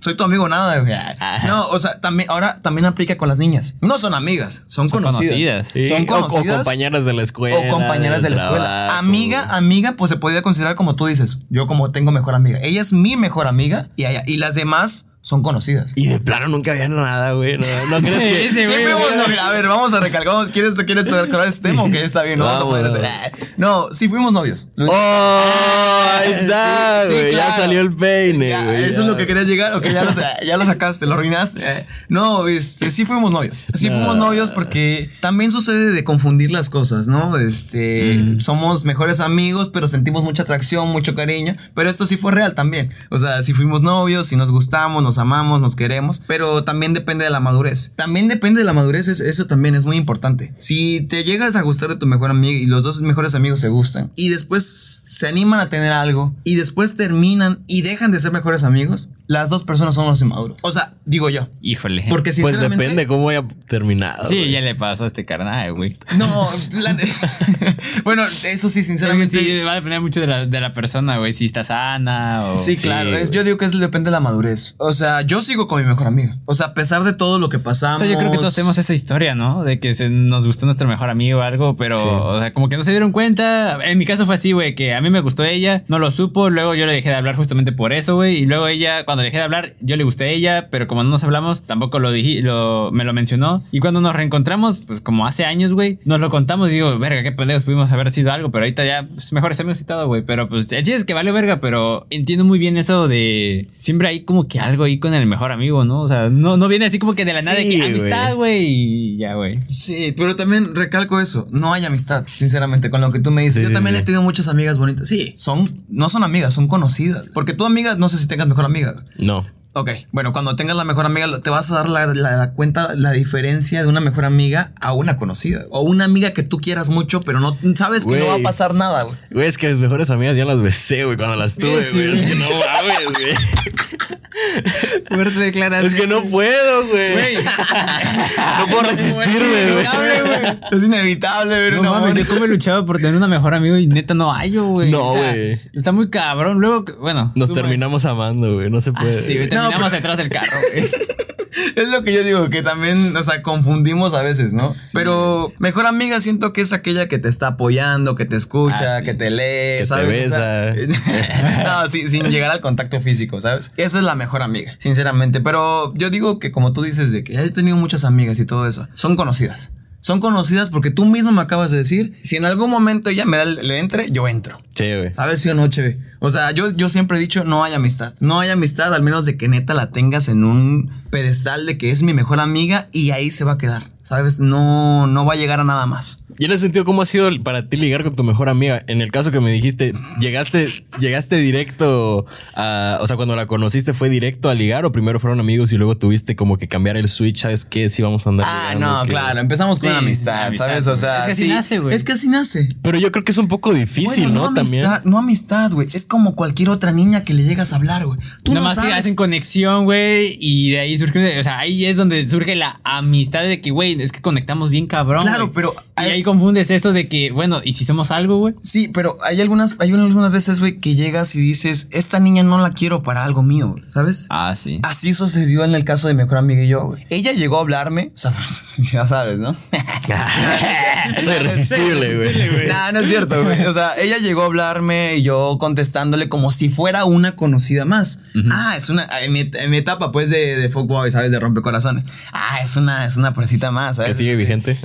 soy tu amigo nada. güey. No, o sea, también ahora también aplica con las niñas. No son amigas, son, Son conocidas. conocidas. Sí, Son o- o, conocidas. compañeras de la escuela. o compañeras de la escuela. Amiga, amiga, pues se podría considerar como tú dices. Yo como tengo mejor amiga. Ella es mi mejor amiga y, ella- y las demás son conocidas. Y de plano nunca había nada, güey. No, no crees que... Ese güey, Siempre hemos- güey. no, a ver, vamos a recalcar. ¿Quieres, ¿Quieres recordar este tema o que está bien? No, vamos a poder hacer- No, sí fuimos novios. ¡Oh! Ahí está, Sí, güey. claro. Ya salió el peine, Ya, güey. ¿Eso ya. es lo que querías llegar? Ok, ya lo, ya lo sacaste, lo arruinaste. Eh, No, este, sí fuimos novios. Sí fuimos novios porque también sucede de confundir las cosas, ¿no? Este, Mm. somos mejores amigos, pero sentimos mucha atracción, mucho cariño. Pero esto sí fue real también. O sea, si fuimos novios, si nos gustamos, nos amamos, nos queremos. Pero también depende de la madurez. También depende de la madurez, es- eso también es muy importante. Si te llegas a gustar de tu mejor amigo y los dos mejores amigos se gustan y después se animan a tener algo y después terminan y dejan de ser mejores amigos, las dos personas son los inmaduros. O sea, digo yo. Híjole. Porque Pues sinceramente... depende cómo haya terminado. Sí, güey. ya le pasó a este carnal, güey. No, la- bueno, eso sí, sinceramente... Sí, va a depender mucho de la, de la persona, güey. Si está sana o. Sí, claro. es- yo digo que es, depende de la madurez. O sea, yo sigo con mi mejor amiga. O sea, a pesar de todo lo que O pasamos. sea, yo creo que todos tenemos esa historia, ¿no? De que se nos gustó nuestro mejor amigo o algo, pero, Sí. o sea, como que no se dieron cuenta. En mi caso fue así, güey, que a mí me gustó ella, no lo supo, luego yo le dejé de hablar justamente por eso, güey, y luego ella, cuando dejé de hablar, yo le gusté a ella, pero como no nos hablamos, tampoco lo dije, lo, me lo mencionó. Y cuando nos reencontramos, pues como hace años, güey, nos lo contamos y digo, verga, qué pendejos pudimos haber sido algo, pero ahorita ya, pues, mejores amigos y todo, güey. Pero pues, el chiste es que vale verga, pero entiendo muy bien eso de siempre hay como que algo ahí con el mejor amigo, ¿no? O sea, no, no viene así como que de la nada de que amistad, güey, y ya, güey. Sí, pero también recalco eso. No hay amistad, sinceramente, con lo que tú me dices. Sí, Yo sí, también sí. he tenido muchas amigas bonitas. Sí, son, no son amigas, son conocidas. Porque tu amiga, no sé si tengas mejor amiga. No. Ok, bueno, cuando tengas la mejor amiga, te vas a dar la, la- la cuenta, la diferencia de una mejor amiga a una conocida. O una amiga que tú quieras mucho, pero no sabes que no va a pasar nada, güey. Güey, es que mis mejores amigas ya las besé, güey, cuando las tuve, Sí, güey. Es que no mames, güey. Fuerte declaración. Es que no puedo, güey. Güey. No puedo resistirme, güey. Es inevitable ver No un mames, yo como he luchado por tener una mejor amigo y neta no hay, güey. No, O sea, güey. Está muy cabrón. Luego, que- bueno. Nos tú, güey. terminamos amando, güey. No se Ah, puede. sí, güey, No, terminamos pero- detrás del carro, güey. Es lo que yo digo, que también, o sea, confundimos a veces, ¿no? Pero mejor amiga siento que es aquella que te está apoyando, que te escucha, Ah, sí. que te lee, te ¿sabes? O sea, besa. no, sí, sin llegar al contacto físico, ¿sabes? Esa es la mejor amiga, sinceramente. Pero yo digo que como tú dices de que he tenido muchas amigas y todo eso, son conocidas. Son conocidas porque tú mismo me acabas de decir, si en algún momento ella me da le entre, yo entro. Güey. ¿Sabes sí o no, Cheve? O sea, yo, yo siempre he dicho, no hay amistad. No hay amistad, al menos de que neta la tengas en un pedestal de que es mi mejor amiga y ahí se va a quedar. ¿Sabes? No, no va a llegar a nada más. Y en ese sentido, ¿cómo ha sido para ti ligar con tu mejor amiga? En el caso que me dijiste, ¿llegaste, llegaste directo a. O sea, cuando la conociste, ¿fue directo a ligar o primero fueron amigos y luego tuviste como que cambiar el switch? ¿Sabes qué? Si vamos a andar. Ah, ligando, no, que- claro. Empezamos con Sí, una amistad, amistad, ¿sabes? O sea, Es que así sí. nace, güey. Es que así nace. Pero yo creo que es un poco difícil, Bueno, ¿no? También. Amistad, no amistad, güey. Es como cualquier otra niña que le llegas a hablar, güey. Tú Nada no más que sabes. hacen conexión, güey, y de ahí surge, o sea, ahí es donde surge la amistad de que, güey, es que conectamos bien cabrón. Claro, güey. pero Y ahí confundes eso de que, bueno, ¿y si somos algo, güey? Sí, pero hay algunas, hay algunas veces, güey, que llegas y dices, esta niña no la quiero para algo mío, ¿sabes? Ah, sí. Así sucedió en el caso de mi mejor amiga y yo, güey. Ella llegó a hablarme, o sea, ya sabes, ¿no? Soy irresistible, güey. Nah, no es cierto, güey. O sea, ella llegó a hablarme y yo contestándole como si fuera una conocida más. Ah, es una. En mi, en mi etapa, pues, de, de fuckboy, ¿sabes? De rompecorazones. Ah, es una, es una presita más, ¿sabes? Que sigue vigente.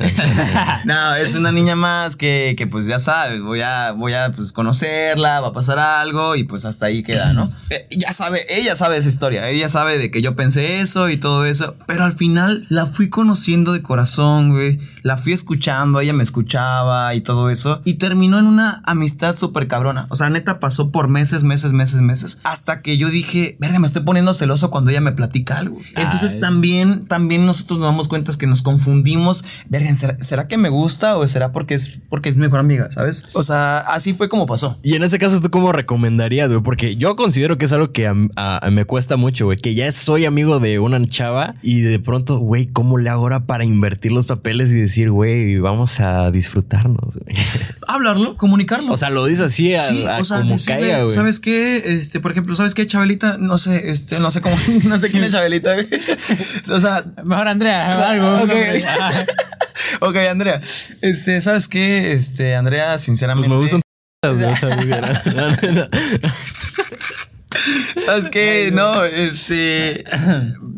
No, es una niña más que, que, pues ya sabes, voy a, voy a pues conocerla, va a pasar algo y pues hasta ahí queda, ¿no? Eh, ya sabe, ella sabe esa historia, ella sabe de que yo pensé eso y todo eso, pero al final la fui conociendo de corazón, güey, la fui escuchando, ella me escuchaba y todo eso y terminó en una amistad súper cabrona, o sea, neta pasó por meses, meses, meses, meses, hasta que yo dije, verga, me estoy poniendo celoso cuando ella me platica algo. Entonces también, también nosotros nos damos cuenta que nos confundimos. Verga, ¿será, será que me gusta o será porque es, porque es mi mejor amiga, ¿sabes? O sea, así fue como pasó. Y en ese caso, ¿tú cómo recomendarías, güey? Porque yo considero que es algo que a- a- me cuesta mucho, güey. Que ya soy amigo de una chava y de pronto, güey, ¿cómo le hago ahora para invertir los papeles y decir, güey, vamos a disfrutarnos? Hablarlo, comunicarlo. O sea, lo dices así a, Sí, a o sea, como decirle, caiga, güey. ¿sabes qué? Este, por ejemplo, ¿sabes qué, Chabelita? No sé, este, no sé cómo, no sé quién es Chabelita, güey. O sea, Mejor Andrea, algo. Ok. un nombre. Ah. ok, Andrea. Este, ¿sabes qué? Este, Andrea, Pues sinceramente. me gustan ¿Sabes qué? No, este.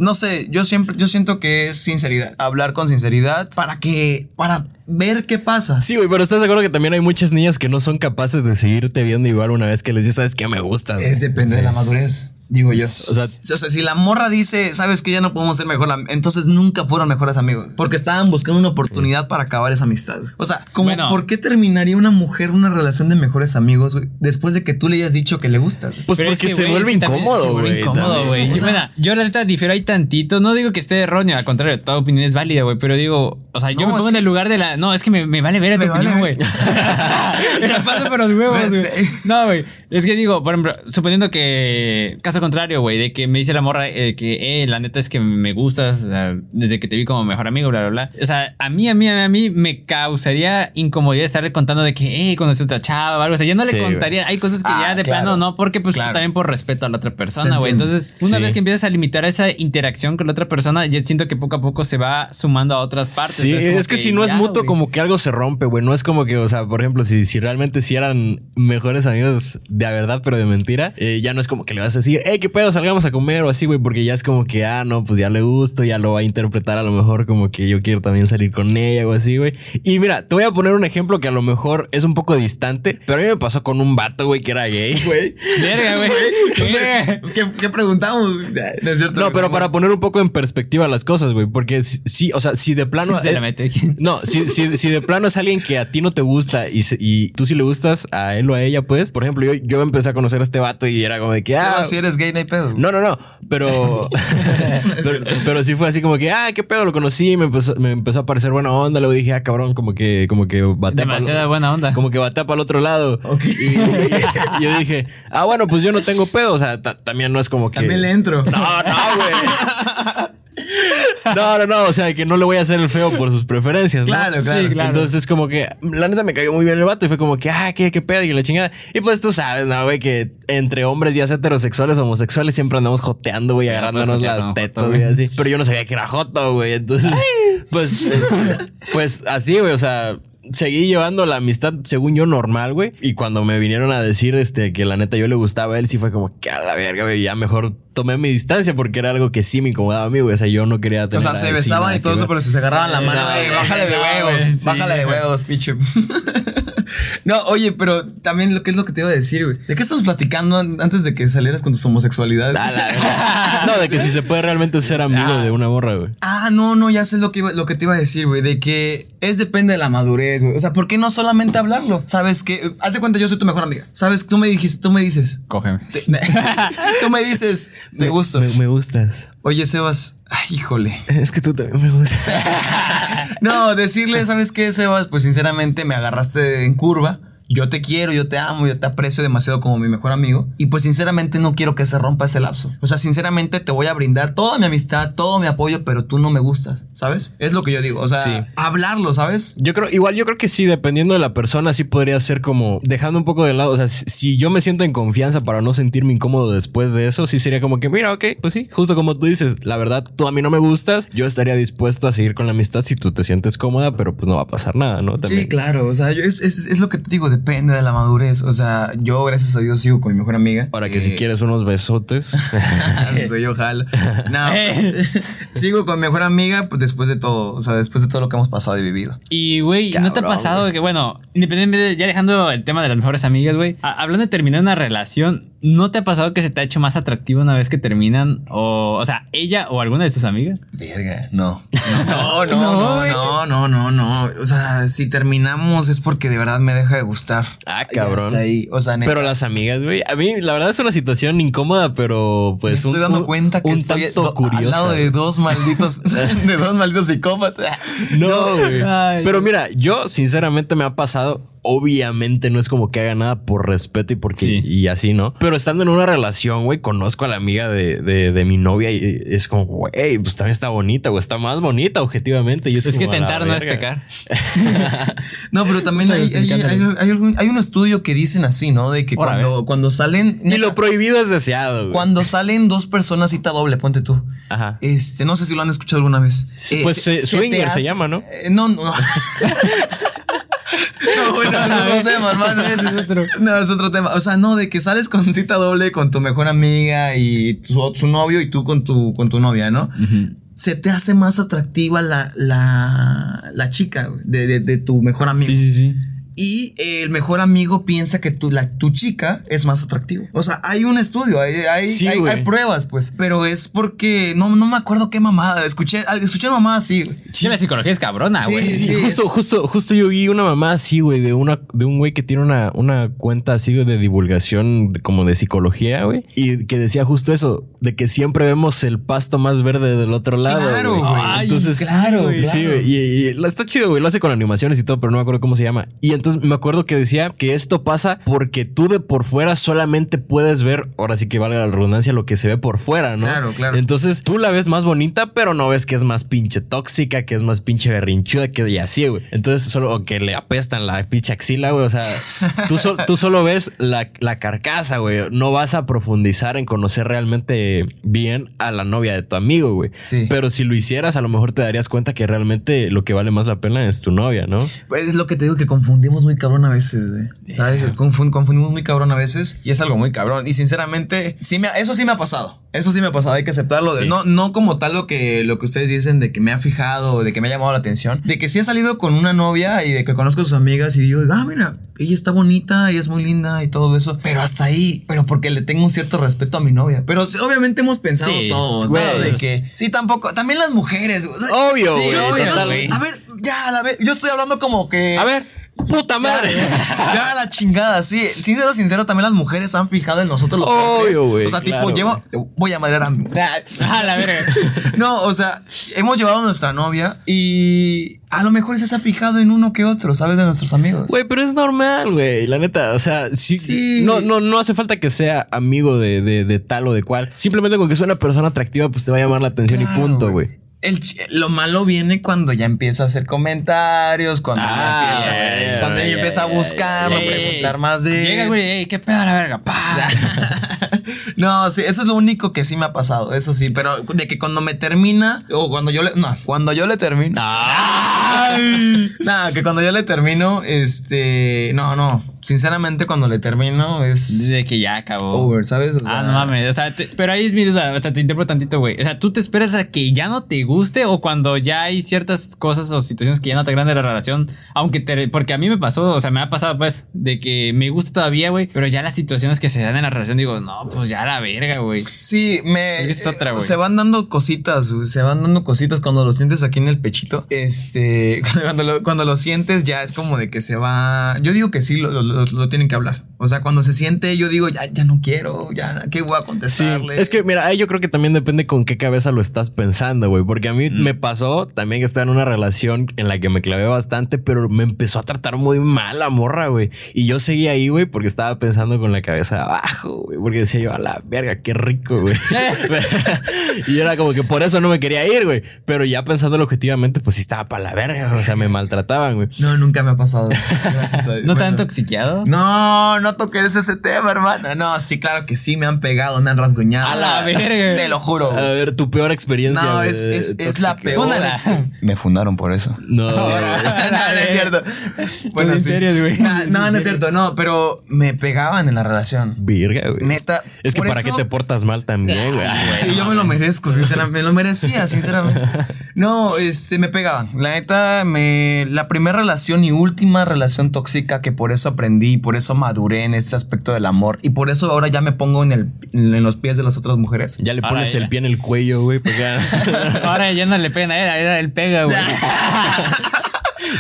No sé, yo siempre, yo siento que es sinceridad. Hablar con sinceridad para que. Para ver qué pasa. Sí, güey, pero ¿estás de acuerdo que también hay muchas niñas que no son capaces de seguirte viendo igual una vez que les dices, ¿sabes qué me gusta? güey"? Es depende de la madurez, digo yo. O sea, O sea, si la morra dice, sabes que ya no podemos ser mejor, am-", entonces nunca fueron mejores amigos. Porque estaban buscando una oportunidad para acabar esa amistad. O sea, como, Bueno. ¿por qué terminaría una mujer una relación de mejores amigos güey, después de que tú le hayas dicho que le gustas? pues Pero porque es que, se vuelve es que también incómodo, se vuelve güey. incómodo, güey. O Yo, sea- mira, yo la neta difiero ahí tantito. No digo que esté erróneo, al contrario, toda opinión es válida, güey. Pero digo, o sea, yo No, me pongo en el lugar de la. No, es que me, me vale ver a tu vale opinión, güey. Me la paso por los huevos, güey. No, güey. Es que digo, por ejemplo, suponiendo que. Caso contrario, güey, de que me dice la morra eh, que, eh, la neta es que me gustas o sea, desde que te vi como mejor amigo, bla, bla, bla. O sea, a mí, a mí, a mí, a mí me causaría incomodidad estarle contando de que, eh, conocí a otra chava o algo. O sea, yo no le Sí, contaría. Hay cosas que Ah, ya de claro. plano no, porque pues Claro. también por respeto a la otra persona, güey. Entonces, una Sí. vez que empiezas a limitar esa interacción con la otra persona, yo siento que poco a poco se va sumando a otras partes. Sí, Es que, si no es ya, mutuo, como que algo se rompe, güey. No es como que, o sea, por ejemplo, si, si realmente si eran mejores amigos de verdad, pero de mentira, eh, ya no es como que le vas a decir, hey, qué pedo, salgamos a comer o así, güey, porque ya es como que, ah, no, pues ya le gusto, ya lo va a interpretar a lo mejor como que yo quiero también salir con ella o así, güey. Y mira, te voy a poner un ejemplo que a lo mejor es un poco distante, pero a mí me pasó con un vato, güey, que era gay. Güey. Verga, güey. Pues, ¿Qué, qué preguntamos? No es cierto. No, pero para poner un poco en perspectiva las cosas, güey, porque si- sí, o sea, si de plano... Se la mete aquí. No, si, si, si de plano es alguien que a ti no te gusta y, y tú sí le gustas a él o a ella, pues, por ejemplo, yo, yo empecé a conocer a este vato y era como de que, ah, si eres gay, no hay pedo. no, no, no, pero, pero, pero sí fue así como que, ah, qué pedo, lo conocí, me empezó, me empezó a parecer buena onda, luego dije, ah, cabrón, como que, como que batea Demasiada buena onda. como que batea para el otro lado. Y yo dije, ah, bueno, pues yo no tengo pedo, o sea, ta- también no es como que... También le entro. No, no, güey. No, no, no, o sea, que no le voy a hacer el feo por sus preferencias, ¿no? Claro, claro. Sí, claro. Entonces es como que, la neta me cayó muy bien el vato y fue como que, ah, qué, qué pedo y la chingada. Y pues tú sabes, ¿no, güey? Que entre hombres ya sea heterosexuales o homosexuales siempre andamos joteando, güey, agarrándonos pues, jotear las con tetas, güey, así. Pero yo no sabía que era joto, güey. Entonces, pues, pues así, güey, o sea. Seguí llevando la amistad, según yo, normal, güey. Y cuando me vinieron a decir este, que la neta yo le gustaba a él, sí fue como que a la verga, güey. Ya mejor tomé mi distancia porque era algo que sí me incomodaba a mí, güey. O sea, yo no quería tener O sea, se besaban y todo eso, pero se agarraban la Eh, mano. no, "Ey, güey, bájale de huevos. sí, bájale de huevos, pinche. no, oye, pero también lo que es lo que te iba a decir, güey. ¿De qué estamos platicando an- antes de que salieras con tus homosexualidades? A la verga. no, de que si se puede realmente ser amigo de una morra, güey. Ah, no, no, ya sé lo que, iba- lo que te iba a decir, güey. De que es depende de la madurez, güey. O sea, ¿por qué no solamente hablarlo? Sabes que, haz de cuenta, yo soy tu mejor amiga. Sabes, tú me dijiste, tú me dices. Cógeme. te- tú me dices, gusto. Me, me gustas. Oye, Sebas, ay, híjole. Es que tú también me gustas. No, decirle, ¿sabes qué, Sebas? Pues sinceramente me agarraste en curva. Yo te quiero, yo te amo, yo te aprecio demasiado como mi mejor amigo. Y pues sinceramente no quiero que se rompa ese lapso. O sea, sinceramente te voy a brindar toda mi amistad, todo mi apoyo, pero tú no me gustas, ¿sabes? Es lo que yo digo. O sea, Sí. hablarlo, ¿sabes? Yo creo, igual yo creo que sí, dependiendo de la persona, sí podría ser como dejando un poco de lado. O sea, si, si yo me siento en confianza para no sentirme incómodo después de eso, sí sería como que, mira, ok, pues sí, justo como tú dices, la verdad, tú a mí no me gustas, yo estaría dispuesto a seguir con la amistad si tú te sientes cómoda, pero pues no va a pasar nada, ¿no? Sí, claro. O sea, yo- es, es- es lo que te digo, depende de la madurez. O sea, yo, gracias a Dios, sigo con mi mejor amiga. Para que Eh, si quieres unos besotes. Soy yo, jalo. No. sigo con mi mejor amiga pues, después de todo. O sea, después de todo lo que hemos pasado y vivido. Y, güey, ¿no te ha pasado güey. que, bueno, independientemente, ya dejando el tema de las mejores amigas, güey, hablando de terminar una relación, ¿no te ha pasado que se te ha hecho más atractivo una vez que terminan? O, o sea, ella o alguna de sus amigas. Verga, no. No, no, no, no, no, no, no. O sea, si terminamos es porque de verdad me deja de gustar. Ah, cabrón. ahí. O sea, neta, Pero las amigas, güey, a mí la verdad es una situación incómoda, pero me pues estoy un- dando un- cuenta que un estoy tanto curiosa. al lado de dos malditos, de dos malditos psicópatas. No, güey. Pero mira, yo sinceramente me ha pasado. Obviamente no es como que haga nada por respeto y porque Sí. y así, ¿no? Pero estando en una relación, güey, conozco a la amiga de, de- de mi novia y es como, güey, pues también está bonita o está más bonita objetivamente. Y es, Es que tentar no es pecar. No, pero también hay, hay, hay- hay algún- hay un estudio que dicen así, ¿no? De que Ahora, cuando, cuando salen. Neta, lo prohibido es deseado, güey. Cuando salen dos personas cita doble, ponte tú. Ajá. Este, no sé si lo han escuchado alguna vez. pues, eh, te swinger se llama, ¿no? Eh, no, no. no. No, bueno, es otro tema, hermano. No, es otro tema. O sea, no, de que sales con cita doble con tu mejor amiga y tu- su novio y tú con tu, con tu novia, ¿no? Se te hace más atractiva la, la, la chica de, de- de tu mejor amigo. Sí, sí, sí. Y el mejor amigo piensa que tu, la, tu chica es más atractivo. O sea, hay un estudio, hay, hay, Sí, hay- hay pruebas, pues. Pero es porque no, no me acuerdo qué mamada. Escuché, escuché una mamada así, güey. Sí, la psicología es cabrona, güey. sí, Sí, justo, es- justo, justo yo vi una mamá así, güey, de una, de un güey que tiene una, una cuenta así de divulgación de- como de psicología, güey. Y que decía justo eso, de que siempre vemos el pasto más verde del otro lado. Claro, güey. Entonces, claro, güey. Sí, güey. Y, está chido, güey. Lo hace con animaciones y todo, pero no me acuerdo cómo se llama. Y entonces me acuerdo que decía que esto pasa porque tú de por fuera solamente puedes ver, ahora sí que valga la redundancia, lo que se ve por fuera, ¿no? Claro, claro. Entonces tú la ves más bonita, pero no ves que es más pinche tóxica, que es más pinche berrinchuda, que y así, güey. Entonces solo o que le apestan la pinche axila, güey. O sea, tú, so- tú solo ves la, la carcasa, güey. No vas a profundizar en conocer realmente bien a la novia de tu amigo, güey. Sí. Pero si lo hicieras, a lo mejor te darías cuenta que realmente lo que vale más la pena es tu novia, ¿no? Pues es lo que te digo que confundimos muy cabrón a veces, güey. ¿Sabes? Confun- confundimos muy cabrón a veces y es algo muy cabrón. Y sinceramente, sí me ha- eso sí me ha pasado. Eso sí me ha pasado, hay que aceptarlo. De- Sí. No, no como tal lo que, lo que ustedes dicen de que me ha fijado, o de que me ha llamado la atención. De que sí he salido con una novia y de que conozco a sus amigas y digo, ah, mira, ella está bonita, ella es muy linda y todo eso. Pero hasta ahí, pero porque le tengo un cierto respeto a mi novia. Pero obviamente hemos pensado Sí, todos, ¿no? De que, sí, tampoco, también las mujeres. Obvio, Sí, güey. total. a ver, ya, a ver, yo estoy hablando como que. A ver, puta madre. Ya la chingada, sí. Sincero, sincero, también las mujeres han fijado en nosotros los Obvio, hombres. güey, O sea, claro, tipo, llevo. Voy a madrear a mi. Ah, la verga. No, o sea, hemos llevado a nuestra novia y a lo mejor se ha fijado en uno que otro, ¿sabes? De nuestros amigos. Güey, pero es normal, güey. La neta, o sea, sí, Sí. No, no, no hace falta que sea amigo de, de- de tal o de cual. Simplemente con que sea una persona atractiva, pues te va a llamar la atención y punto, güey. El lo malo viene cuando ya empieza a hacer comentarios, cuando Ah, ya empieza, cuando ya, empieza a buscar, a preguntar más de. Llega, güey, ey, qué pedo la verga. No, sí, eso es lo único que sí me ha pasado, eso sí, pero de que cuando me termina, o cuando yo le, no, cuando yo le termino. Nada, que cuando yo le termino, este, no, no, sinceramente cuando le termino es Dice que ya acabó. over, ¿sabes? O sea, Ah, no mames. O sea, te- pero ahí es mi duda. O sea, te interpreto tantito, güey. O sea, ¿tú te esperas a que ya no te guste o cuando ya hay ciertas cosas o situaciones que ya no te agradan de la relación? Aunque te. Porque a mí me pasó, o sea, me ha pasado, pues, de que me gusta todavía, güey. Pero ya las situaciones que se dan en la relación, digo, no, pues ya la verga, güey. Sí, me. Es otra, güey. Se van dando cositas, güey, Se van dando cositas cuando lo sientes aquí en el pechito. Este. Cuando lo, cuando lo sientes, ya es como de que se va. Yo digo que sí, lo, lo- tienen que hablar. O sea, cuando se siente, yo digo, ya, ya no quiero, ya, ¿qué voy a Sí, contestarle? es que mira, ahí yo creo que también depende con qué cabeza lo estás pensando, güey. Porque a mí Mm. me pasó también que estaba en una relación en la que me clavé bastante, pero me empezó a tratar muy mal la morra, güey. Y yo seguí ahí, güey, porque estaba pensando con la cabeza abajo, güey. Porque decía yo, a la verga, qué rico, güey. y era como que por eso no me quería ir, güey. Pero ya pensándolo objetivamente, pues sí estaba para la verga, o sea, me maltrataban, güey. No, nunca me ha pasado. Gracias a Dios. ¿No te Bueno, han toxiqueado? No, no toques ese tema, hermana. No, sí, claro que sí, me han pegado, me han rasguñado. A la verga. Te lo juro. A ver, tu peor experiencia. No, es, es, es la peor. Me fundaron por eso. No, no, no es cierto. en serio, güey. Nah, No, no es cierto, no, pero me pegaban en la relación. Virga, güey. Neta. Es que para eso- qué te portas mal también, güey. Sí, yo me lo merezco, sinceramente. Me lo merecía, sinceramente. No, este, me pegaban. La neta, me. La primera relación y última relación tóxica que por eso aprendí, por eso maduré en este aspecto del amor. Y por eso ahora ya me pongo en, el, en los pies de las otras mujeres. Ya le Ahora pones ya. el pie en el cuello, güey. Pues ya, Ahora ya no le pegan a él, ahora él pega, güey.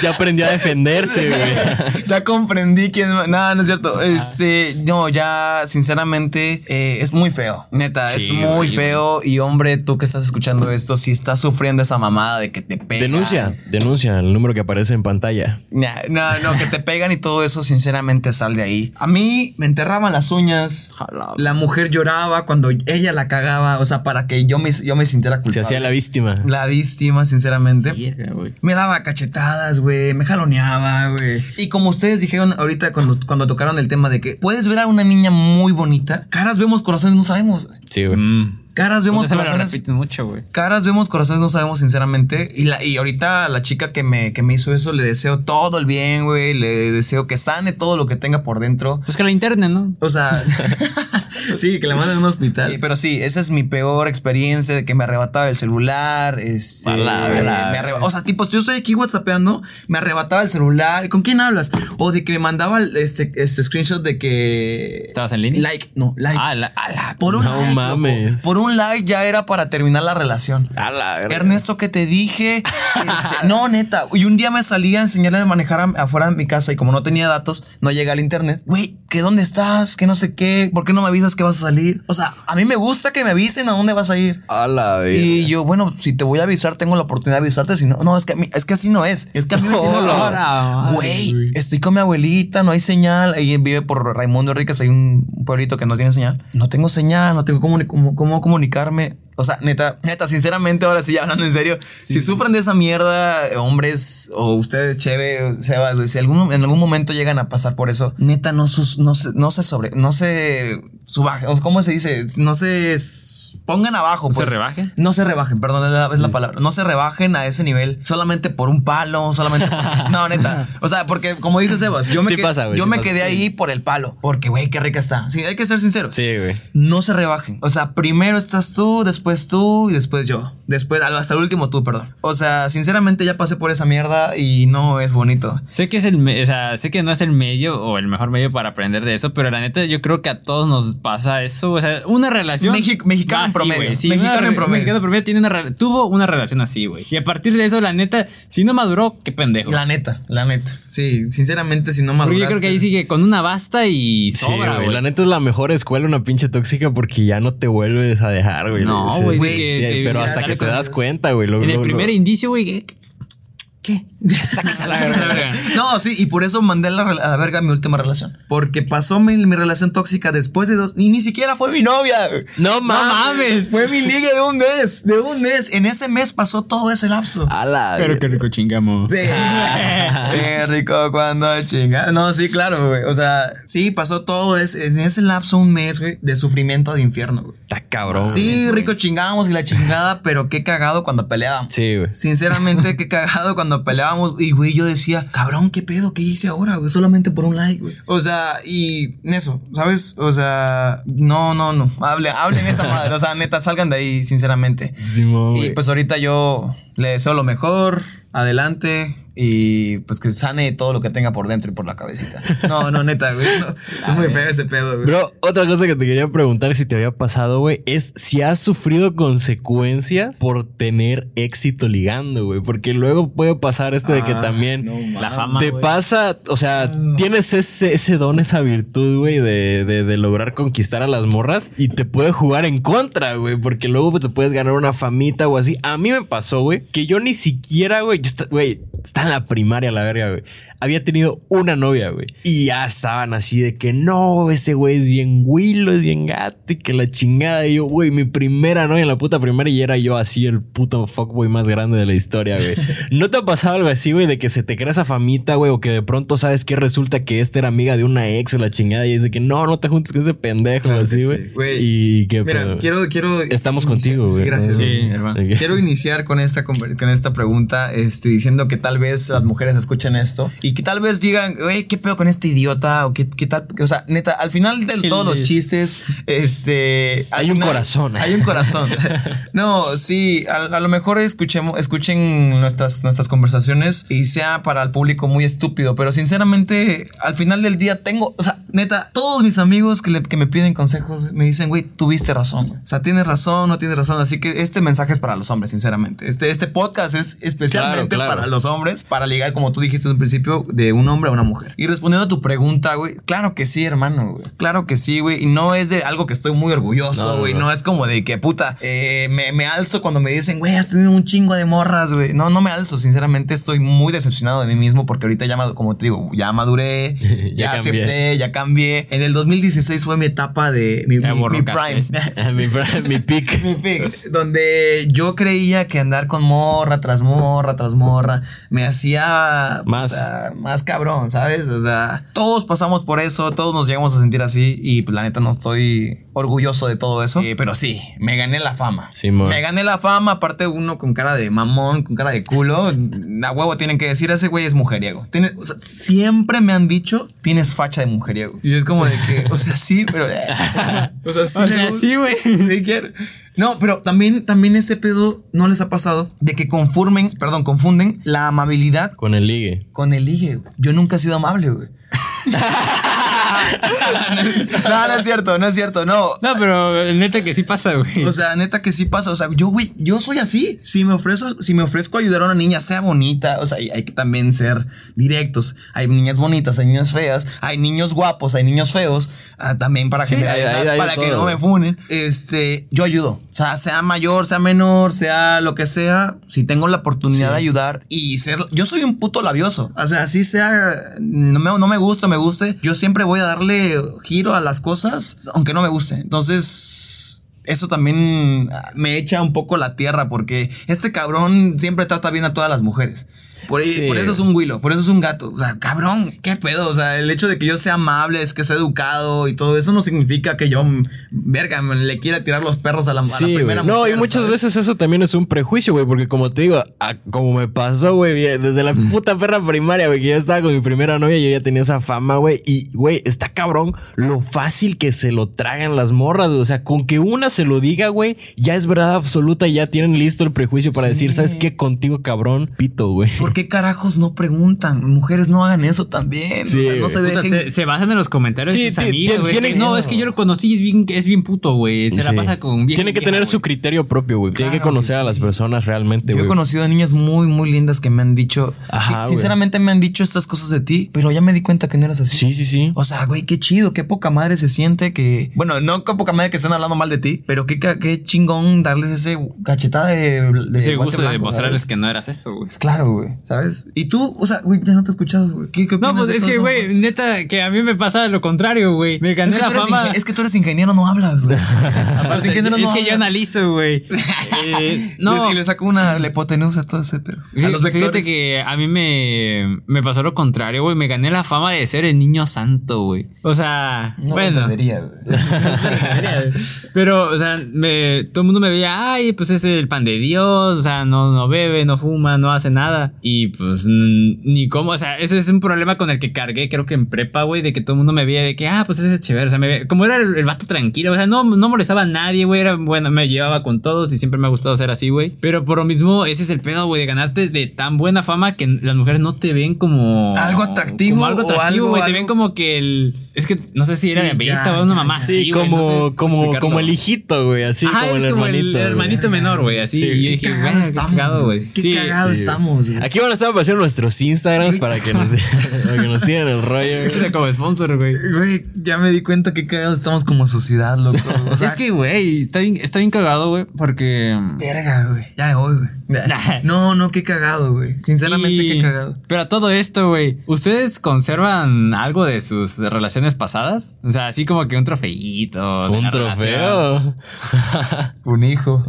ya aprendió a defenderse, güey. ya comprendí quién. No, no es cierto. Este, no, ya, sinceramente, eh, es muy feo. Neta, es muy sí, feo. Y hombre, tú que estás escuchando esto, si estás sufriendo esa mamada de que te pegan. Denuncia, denuncia el número que aparece en pantalla. Nah, No, no, que te pegan y todo eso, sinceramente, sal de ahí. A mí me enterraban las uñas. La mujer lloraba cuando ella la cagaba. O sea, para que yo me, yo me sintiera Se culpable. hacía la víctima. La víctima, sinceramente. Güey. Me daba cachetadas, güey. Me jaloneaba, güey. Y como ustedes dijeron ahorita cuando, cuando tocaron el tema de que puedes ver a una niña muy bonita, caras vemos, corazones no sabemos. Sí, güey. Mm. Caras vemos, Entonces me lo corazones. mucho, güey. Caras vemos, corazones no sabemos, sinceramente. Y, la, y ahorita a la chica que me, que me hizo eso le deseo todo el bien, güey. Le deseo que sane todo lo que tenga por dentro. Pues que la internen, ¿no? O sea, sí, que la manden a un hospital. pero sí, esa es mi peor experiencia de que me arrebataba el celular. Este, me arreba- o sea, tipo, yo estoy aquí whatsappeando, me arrebataba el celular. ¿Con quién hablas? O de que me mandaba el- este, este screenshot de que. ¿Estabas en línea? Like, no, like. Ah, la, a la- por un No like, loco. mames. Por un like ya era para terminar la relación. A la. Ernesto, que te dije? Este, no, neta. Y un día me salí a enseñarle a manejar a- afuera de mi casa y como no tenía datos, no llegué al internet. Güey, ¿que dónde estás? Que no sé qué. ¿Por qué no me avisas que vas a salir? O sea, a mí me gusta que me avisen a dónde vas a ir. A la verga. Y yo, bueno, si te voy a avisar, tengo la oportunidad de avisarte. Si no, no, es que, a mí- es que así no es. Es que a mí me tienes que Hola, avisar. madre, Güey, güey. estoy con mi abuelita, no hay señal. Ahí vive por Raimundo Enríquez, hay un pueblito que no tiene señal. No tengo señal, no tengo cómo, cómo, cómo comunicarme. O sea, neta, neta, sinceramente, ahora sí, ya hablando en serio, si sufren de esa mierda, hombres o ustedes, Cheve, Sebas, si algún, en algún momento llegan a pasar por eso, neta, no, sus, no, se, no se sobre, no se suba, o ¿cómo se dice? No se pongan abajo. ¿No se pues. rebajen? No se rebajen, perdón, es la, es la palabra. No se rebajen a ese nivel solamente por un palo, solamente por... No, neta. O sea, porque como dice Sebas, yo me, Sí que- pasa, güey, yo sí me pasa. quedé ahí por el palo. Porque, güey, qué rica está. Sí, hay que ser sinceros. Sí, güey. No se rebajen. O sea, primero estás tú, después tú y después yo. Después, hasta el último tú, perdón. O sea, sinceramente ya pasé por esa mierda y no es bonito. Sé que es el, o sea, sé que no es el medio o el mejor medio para aprender de eso, pero la neta yo creo que a todos nos pasa eso, o sea, una relación Mexi- mexicano va en promedio. Sí, mexicano una en re- promedio. mexicano en promedio tiene una re- tuvo una relación así, güey. Y a partir de eso la neta, si no maduró, qué pendejo. La neta, la neta. Sí, sinceramente, si no maduraste. yo creo que ahí sigue con una basta y sobra, güey. La neta es la mejor escuela, una pinche tóxica, porque ya no te vuelves a dejar, güey. No, güey, sí, pero hasta que te das cuenta, güey. en el primer indicio, güey, ¿qué? ¿Qué? Sáquese a la verga. No, sí, y por eso mandé a la, a la verga mi última relación. Porque pasó mi, mi relación tóxica después de dos. Y ni siquiera fue mi novia. güey. No mames. Fue mi liga de un mes. De un mes. En ese mes pasó todo ese lapso. A la Pero qué rico chingamos. Sí. Qué rico cuando chinga. No, sí, claro, güey. O sea, sí, pasó todo ese, en ese lapso un mes, güey, de sufrimiento de infierno, güey. Está cabrón. Sí, rico chingamos y la chingada, pero qué cagado cuando peleábamos. Sí, güey. Sinceramente, qué cagado cuando peleábamos. Y, güey, yo decía, cabrón, ¿qué pedo? ¿Qué hice ahora, güey? Solamente por un like, güey. O sea, y eso, ¿sabes? O sea, no, no, no. Hablen, hablen esa madre. O sea, neta, salgan de ahí, sinceramente. Y pues ahorita yo le deseo lo mejor, adelante. Y pues que sane todo lo que tenga por dentro y por la cabecita. No, no, neta, güey. no. es muy feo ese pedo, güey. Bro, otra cosa que te quería preguntar si te había pasado, güey, es si has sufrido consecuencias por tener éxito ligando, güey. Porque luego puede pasar esto de que Ah, también no. La fama. te güey. pasa, o sea, tienes ese, ese don, esa virtud, güey, de, de- de lograr conquistar a las morras y te puede jugar en contra, güey, porque luego te puedes ganar una famita o así. A mí me pasó, güey, que yo ni siquiera, güey, yo güey, está en la primaria, la verga, güey. Había tenido una novia, güey. Y ya estaban así de que no, ese güey es bien güilo, es bien gato y que la chingada. Y yo, güey, mi primera novia en la puta primaria y era yo así el puto fuckboy más grande de la historia, güey. ¿No te ha pasado algo así, güey, de que se te crea esa famita, güey, o que de pronto sabes que resulta que esta era amiga de una ex o la chingada y es de que no, no te juntes con ese pendejo, Claro que así, sí, güey? y que Mira, pero- quiero, quiero. Estamos iniciar- contigo, güey. Sí, gracias. Sí, güey. hermano. Quiero iniciar con esta, con esta pregunta, este, diciendo que tal vez las mujeres escuchen esto y que tal vez digan, güey, ¿qué pedo con este idiota? O qué, qué tal, o sea, neta, al final de todos los chistes, este... Hay un final- corazón. Hay un corazón. no, sí, a, a lo mejor escuchemos, escuchen nuestras, nuestras conversaciones y sea para el público muy estúpido, pero sinceramente, al final del día tengo, o sea, neta, todos mis amigos que, le- que me piden consejos me dicen, güey, tuviste razón, güey. O sea, tienes razón, no tienes razón. Así que este mensaje es para los hombres, sinceramente. Este, este podcast es especialmente Claro, claro. para los hombres, para ligar, como tú dijiste en un principio, de un hombre a una mujer. Y respondiendo a tu pregunta, güey, claro que sí, hermano, güey. Claro que sí, güey. Y no es de algo que estoy muy orgulloso, No, no, güey. no. No, es como de que, puta, eh, me, me alzo cuando me dicen, güey, has tenido un chingo de morras, güey. No, no me alzo. Sinceramente, estoy muy decepcionado de mí mismo porque ahorita ya, como te digo, ya maduré, ya, Ya acepté, ya cambié. En el 2016 fue mi etapa de mi, mi- borró mi prime. mi, mi pick. Mi pick, donde yo creía que andar con morra tras morra tras morra me hacía Más. puta, más cabrón, ¿sabes? O sea, todos pasamos por eso, todos nos llegamos a sentir así y pues la neta no estoy orgulloso de todo eso, Eh, pero sí, me gané la fama. Simón. me gané la fama, aparte uno con cara de mamón, con cara de culo, a huevo tienen que decir, ese güey es mujeriego. Tiene, o sea, siempre me han dicho, tienes facha de mujeriego. Y es como de que, o sea, sí, pero... o sea, sí, O sea, sí, güey. Sí quiero. No, pero también, también ese pedo no les ha pasado de que conformen, perdón, confunden la amabilidad Con el ligue. con el ligue. güey. Yo nunca he sido amable, güey. no, no es cierto, no es cierto, no. No, pero neta que sí pasa, güey. O sea, neta que sí pasa. O sea, yo, güey, yo soy así. Si me ofrezco, si me ofrezco a ayudar a una niña, sea bonita. O sea, hay que también ser directos. Hay niñas bonitas, hay niñas feas, hay niños guapos, hay niños feos. ah, también para Sí, hay para que todo, no me funen. Este, yo ayudo. O sea, sea mayor, sea menor, sea lo que sea. Si tengo la oportunidad de ayudar y ser. Yo soy un puto labioso. O sea, así sea. No me, no me gusta, me guste. Yo siempre voy a giro a las cosas, aunque no me guste. Entonces eso también ah, me echa un poco la tierra porque este cabrón siempre trata bien a todas las mujeres. Por, ahí- Sí. por eso es un Willow, por eso es un gato. O sea, cabrón, qué pedo. O sea, el hecho de que yo sea amable, es que sea educado y todo eso no significa que yo, verga, me- le quiera tirar los perros a la, a la Sí, primera güey. No, mujer, y muchas ¿sabes? veces eso también es un prejuicio, güey, porque como te digo, a- como me pasó, güey, desde la puta perra primaria, güey, que yo estaba con mi primera novia, yo ya tenía esa fama, güey, y, güey, está cabrón lo fácil que se lo tragan las morras, güey. o sea, con que una se lo diga, güey, ya es verdad absoluta y ya tienen listo el prejuicio para Sí. decir, ¿sabes qué? Contigo, cabrón, pito, güey. ¿Por qué carajos no preguntan? Mujeres no hagan eso también. Sí, o sea, no se Puta, dejen. se, se basan en los comentarios Sí, de sus ti- güey. No, es que yo lo conocí y es bien, es bien puto, güey. Se la Sí. pasa con bien. Tiene que tener su criterio propio, güey. Tiene que conocer a las sí. personas realmente, Yo he güey. conocido a niñas muy, muy lindas que me han dicho. Ajá, sí, güey. sinceramente me han dicho estas cosas de ti, pero ya me di cuenta que no eras así. Sí, sí, sí. O sea, güey, qué chido, qué poca madre se siente que. Bueno, no qué poca madre que estén hablando mal de ti, pero qué, ca- qué chingón darles ese cachetada de. guante gusto de demostrarles ¿sabes? que no eras eso, güey. Claro, güey, ¿sabes? Y tú, o sea, güey, ya no te he escuchado, güey. ¿Qué, qué No, pues de es que, güey, neta, que a mí me pasa lo contrario, güey. Me Es gané que, la fama. es que tú eres ingeniero, no hablas, güey. Los ingenieros es no que yo analizo, güey. Eh, no. Y le saco una la hipotenusa a todo ese pero. A los Fíjate vectores. que a mí me, me pasó lo contrario, güey. Me gané la fama de ser el niño santo, güey. O sea, No lo bueno. entendería, güey. Pero, o sea, me- todo el mundo me veía, ay, pues es el pan de Dios, o sea, no, no bebe, no fuma, no hace nada. Y pues n- ni cómo, o sea, ese es un problema con el que cargué, creo que en prepa, güey, de que todo el mundo me veía de que, ah, pues ese es chévere, o sea, me ve- como era el, el vato tranquilo, o sea, no, no molestaba a nadie, güey, era bueno, me llevaba con todos y siempre me ha gustado ser así, güey. Pero por lo mismo, ese es el pedo, güey, de ganarte de tan buena fama que las mujeres no te ven como Algo atractivo como algo atractivo, güey, te ven como que el, es que no sé si era Sí, mi o una mamá ya. así, Sí, como, no sé cómo como, como el hijito, güey. Así Ajá, como es el como hermanito. el hermanito menor, güey. Así. Sí, y yo qué dije, cagado estamos, cagado, güey. Qué Sí, cagado sí. estamos, güey. Aquí van a estar apareciendo nuestros Instagrams para que nos, para que nos tiren el rollo. Échale como sponsor, güey. Güey, ya me di cuenta que cagados estamos como sociedad, loco. O sea, es que, güey, está bien, está bien cagado, güey, porque... Verga, güey. Ya me voy, güey. No, no, qué cagado, güey. Sinceramente, Y- qué cagado. Pero a todo esto, güey, ¿ustedes conservan algo de sus relaciones pasadas? O sea, así como que un trofeito. Un trofeo. Un hijo.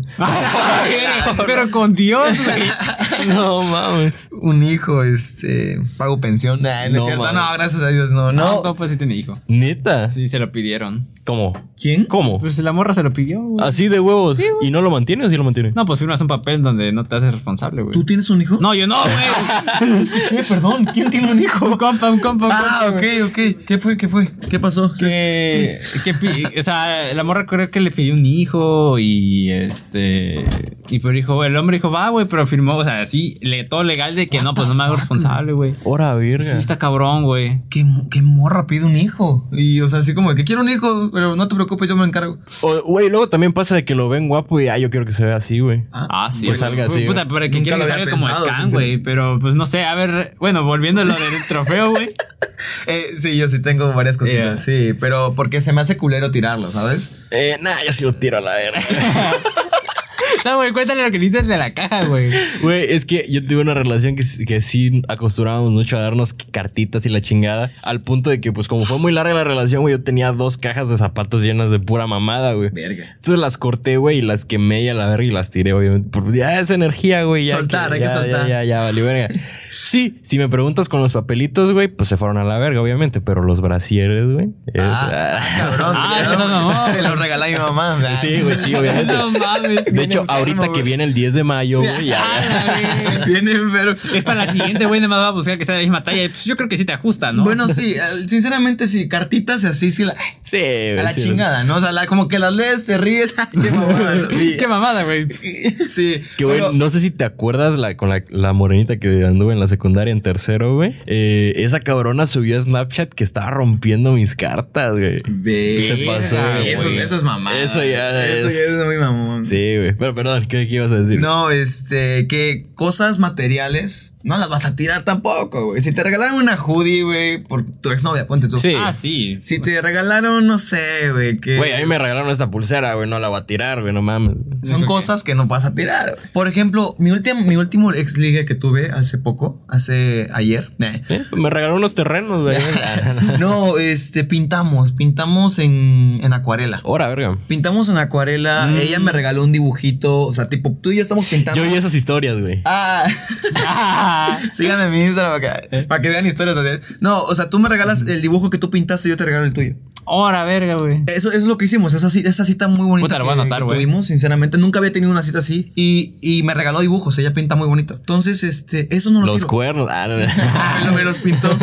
Pero con Dios, güey. no mames. Un hijo, este. Pago pensión. Nah, no, No, es cierto. mames. No, gracias a Dios, no. No, No. pues sí tiene hijo. Neta. Sí, se lo pidieron. ¿Cómo? ¿Quién? ¿Cómo? Pues la morra se lo pidió, güey. Así de huevos. Sí, güey. ¿Y no lo mantiene o sí lo mantiene? No, pues firmas un papel donde no te haces responsable, güey. ¿Tú tienes un hijo? No, yo no, güey. Escuché, perdón. ¿Quién tiene un hijo? un compa, un compa, un Ah, compa, ok, güey. ok. ¿Qué fue? ¿Qué fue? ¿Qué pasó? Que, que o sea, la morra creo que le pidió un hijo y este. Y pero dijo, el hombre dijo, va, güey, pero firmó, o sea, así, le, todo legal de que no, pues no me hago responsable, güey. Hora, virga. Sí, está cabrón, güey. ¿Qué, qué morra pide un hijo? Y, o sea, así como que quiero un hijo, pero no te preocupes, yo me encargo. Güey, luego también pasa de que lo ven guapo y ah, yo quiero que se vea así, güey. Ah, sí. Pues güey. salga así, Puta, pero que lo que salga como pensado, scan, güey. Pero pues no sé, a ver, bueno, volviendo a lo del trofeo, güey. Eh, sí, yo sí tengo varias cositas. Yeah. Sí, pero porque se me hace culero tirarlo, ¿sabes? Eh, nah, yo sí lo tiro a la verga. No, güey, cuéntale lo que dices de la caja, güey. Güey, es que yo tuve una relación que, que sí acostumbrábamos mucho a darnos cartitas y la chingada. Al punto de que, pues, como fue muy larga la relación, güey, yo tenía dos cajas de zapatos llenas de pura mamada, güey. Verga. Entonces las corté, güey, y las quemé y a la verga y las tiré, obviamente. Pues ya es energía, güey. Ya Soltar, hay que ya, soltar. Ya, ya, ya, valió verga. Sí, si me preguntas con los papelitos, güey, pues se fueron a la verga, obviamente. Pero los brasieres, güey. es- Ah, ah. cabrón. Ah, no, no, no. Se los regalé a mi mamá. Sí, güey, sí, obviamente. No mames. De hecho, ahorita que viene el 10 de mayo, güey, ya. Viene, pero. Es para la siguiente, güey, nada más va a buscar que sea de la misma talla. Pues yo creo que sí te ajusta, ¿no? Bueno, sí, eh, sinceramente, sí, cartitas y así, sí, la, Sí, güey. a la sí, chingada, ¿no? O sea, la- como que las lees, te ríes. Ay, qué mamada, ¿no? Y- Qué mamada, güey. Sí. Que, güey, pero- no sé si te acuerdas la, con la, la morenita que anduve en la secundaria en tercero, güey. Eh, esa cabrona subió a Snapchat que estaba rompiendo mis cartas, güey. Se pasó, güey. Eso es mamá. Eso ya Eso es- ya es muy mamón. Sí, güey. Pero perdón, ¿qué, ibas a decir? No, este, que cosas materiales no las vas a tirar tampoco, güey. Si te regalaron una hoodie, güey, por tu exnovia, ponte tú. Sí. Ah, sí. Si te regalaron, no sé, güey, que. Güey, a mí me regalaron esta pulsera, güey. No la voy a tirar, güey. No mames. Son cosas que no vas a tirar. güey. Por ejemplo, mi último, mi último ex que tuve hace poco, hace ayer. nah. Sí, Me regaló unos terrenos, güey. No, este, pintamos, pintamos en, en acuarela. Hora, verga. Pintamos en acuarela, Mm. ella me regaló un dibujito, o sea, tipo, tú y yo estamos pintando. Yo vi esas historias, güey. Ah, Síganme en mi Instagram para que, para que vean historias. No, o sea, tú me regalas el dibujo que tú pintaste y yo te regalo el tuyo. Hora, verga, güey. Eso, eso es lo que hicimos, esa, esa cita muy bonita Puta, lo que, voy a anotar, que tuvimos, sinceramente. Nunca había tenido una cita así y, y me regaló dibujos, ella pinta muy bonito. Entonces, este, eso no lo Los quiero. cuernos. Ah, no, no. No me los pintó.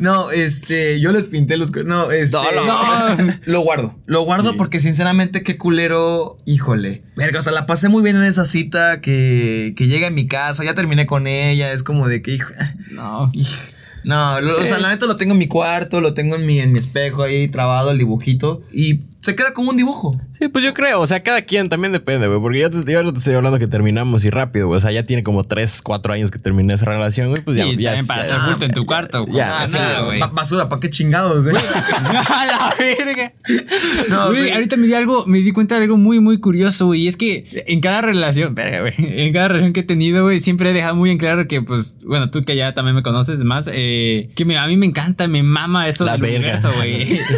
No, este, yo les pinté los cuernos. No, este. No, no. Lo guardo. Lo guardo Sí. porque sinceramente qué culero. Híjole. Verga, o sea, la pasé muy bien en esa cita que, que llega a mi casa, ya terminé con ella, es como de que, hijo. No. No, lo- o sea, la neta lo tengo en mi cuarto, lo tengo en mi, en mi espejo ahí trabado el dibujito y se queda como un dibujo. Sí, pues yo creo, o sea, cada quien también depende, güey. Porque yo, te, yo no te estoy hablando que terminamos y rápido, güey. O sea, ya tiene como 3, 4 años que terminé esa relación, güey. Pues ya, y ya. también para hacer bulto en tu cuarto, güey. ya, Ah, nada, güey. Ba- basura, ¿para qué chingados, eh? A la verga. No, Güey, güey. ahorita me di algo, me di cuenta de algo muy, muy curioso, güey. Y es que en cada relación, verga, güey, en cada relación que he tenido, güey, siempre he dejado muy en claro que, pues, bueno, tú que ya también me conoces más, eh, que me- a mí me encanta, me mama esto La del verga. universo, güey.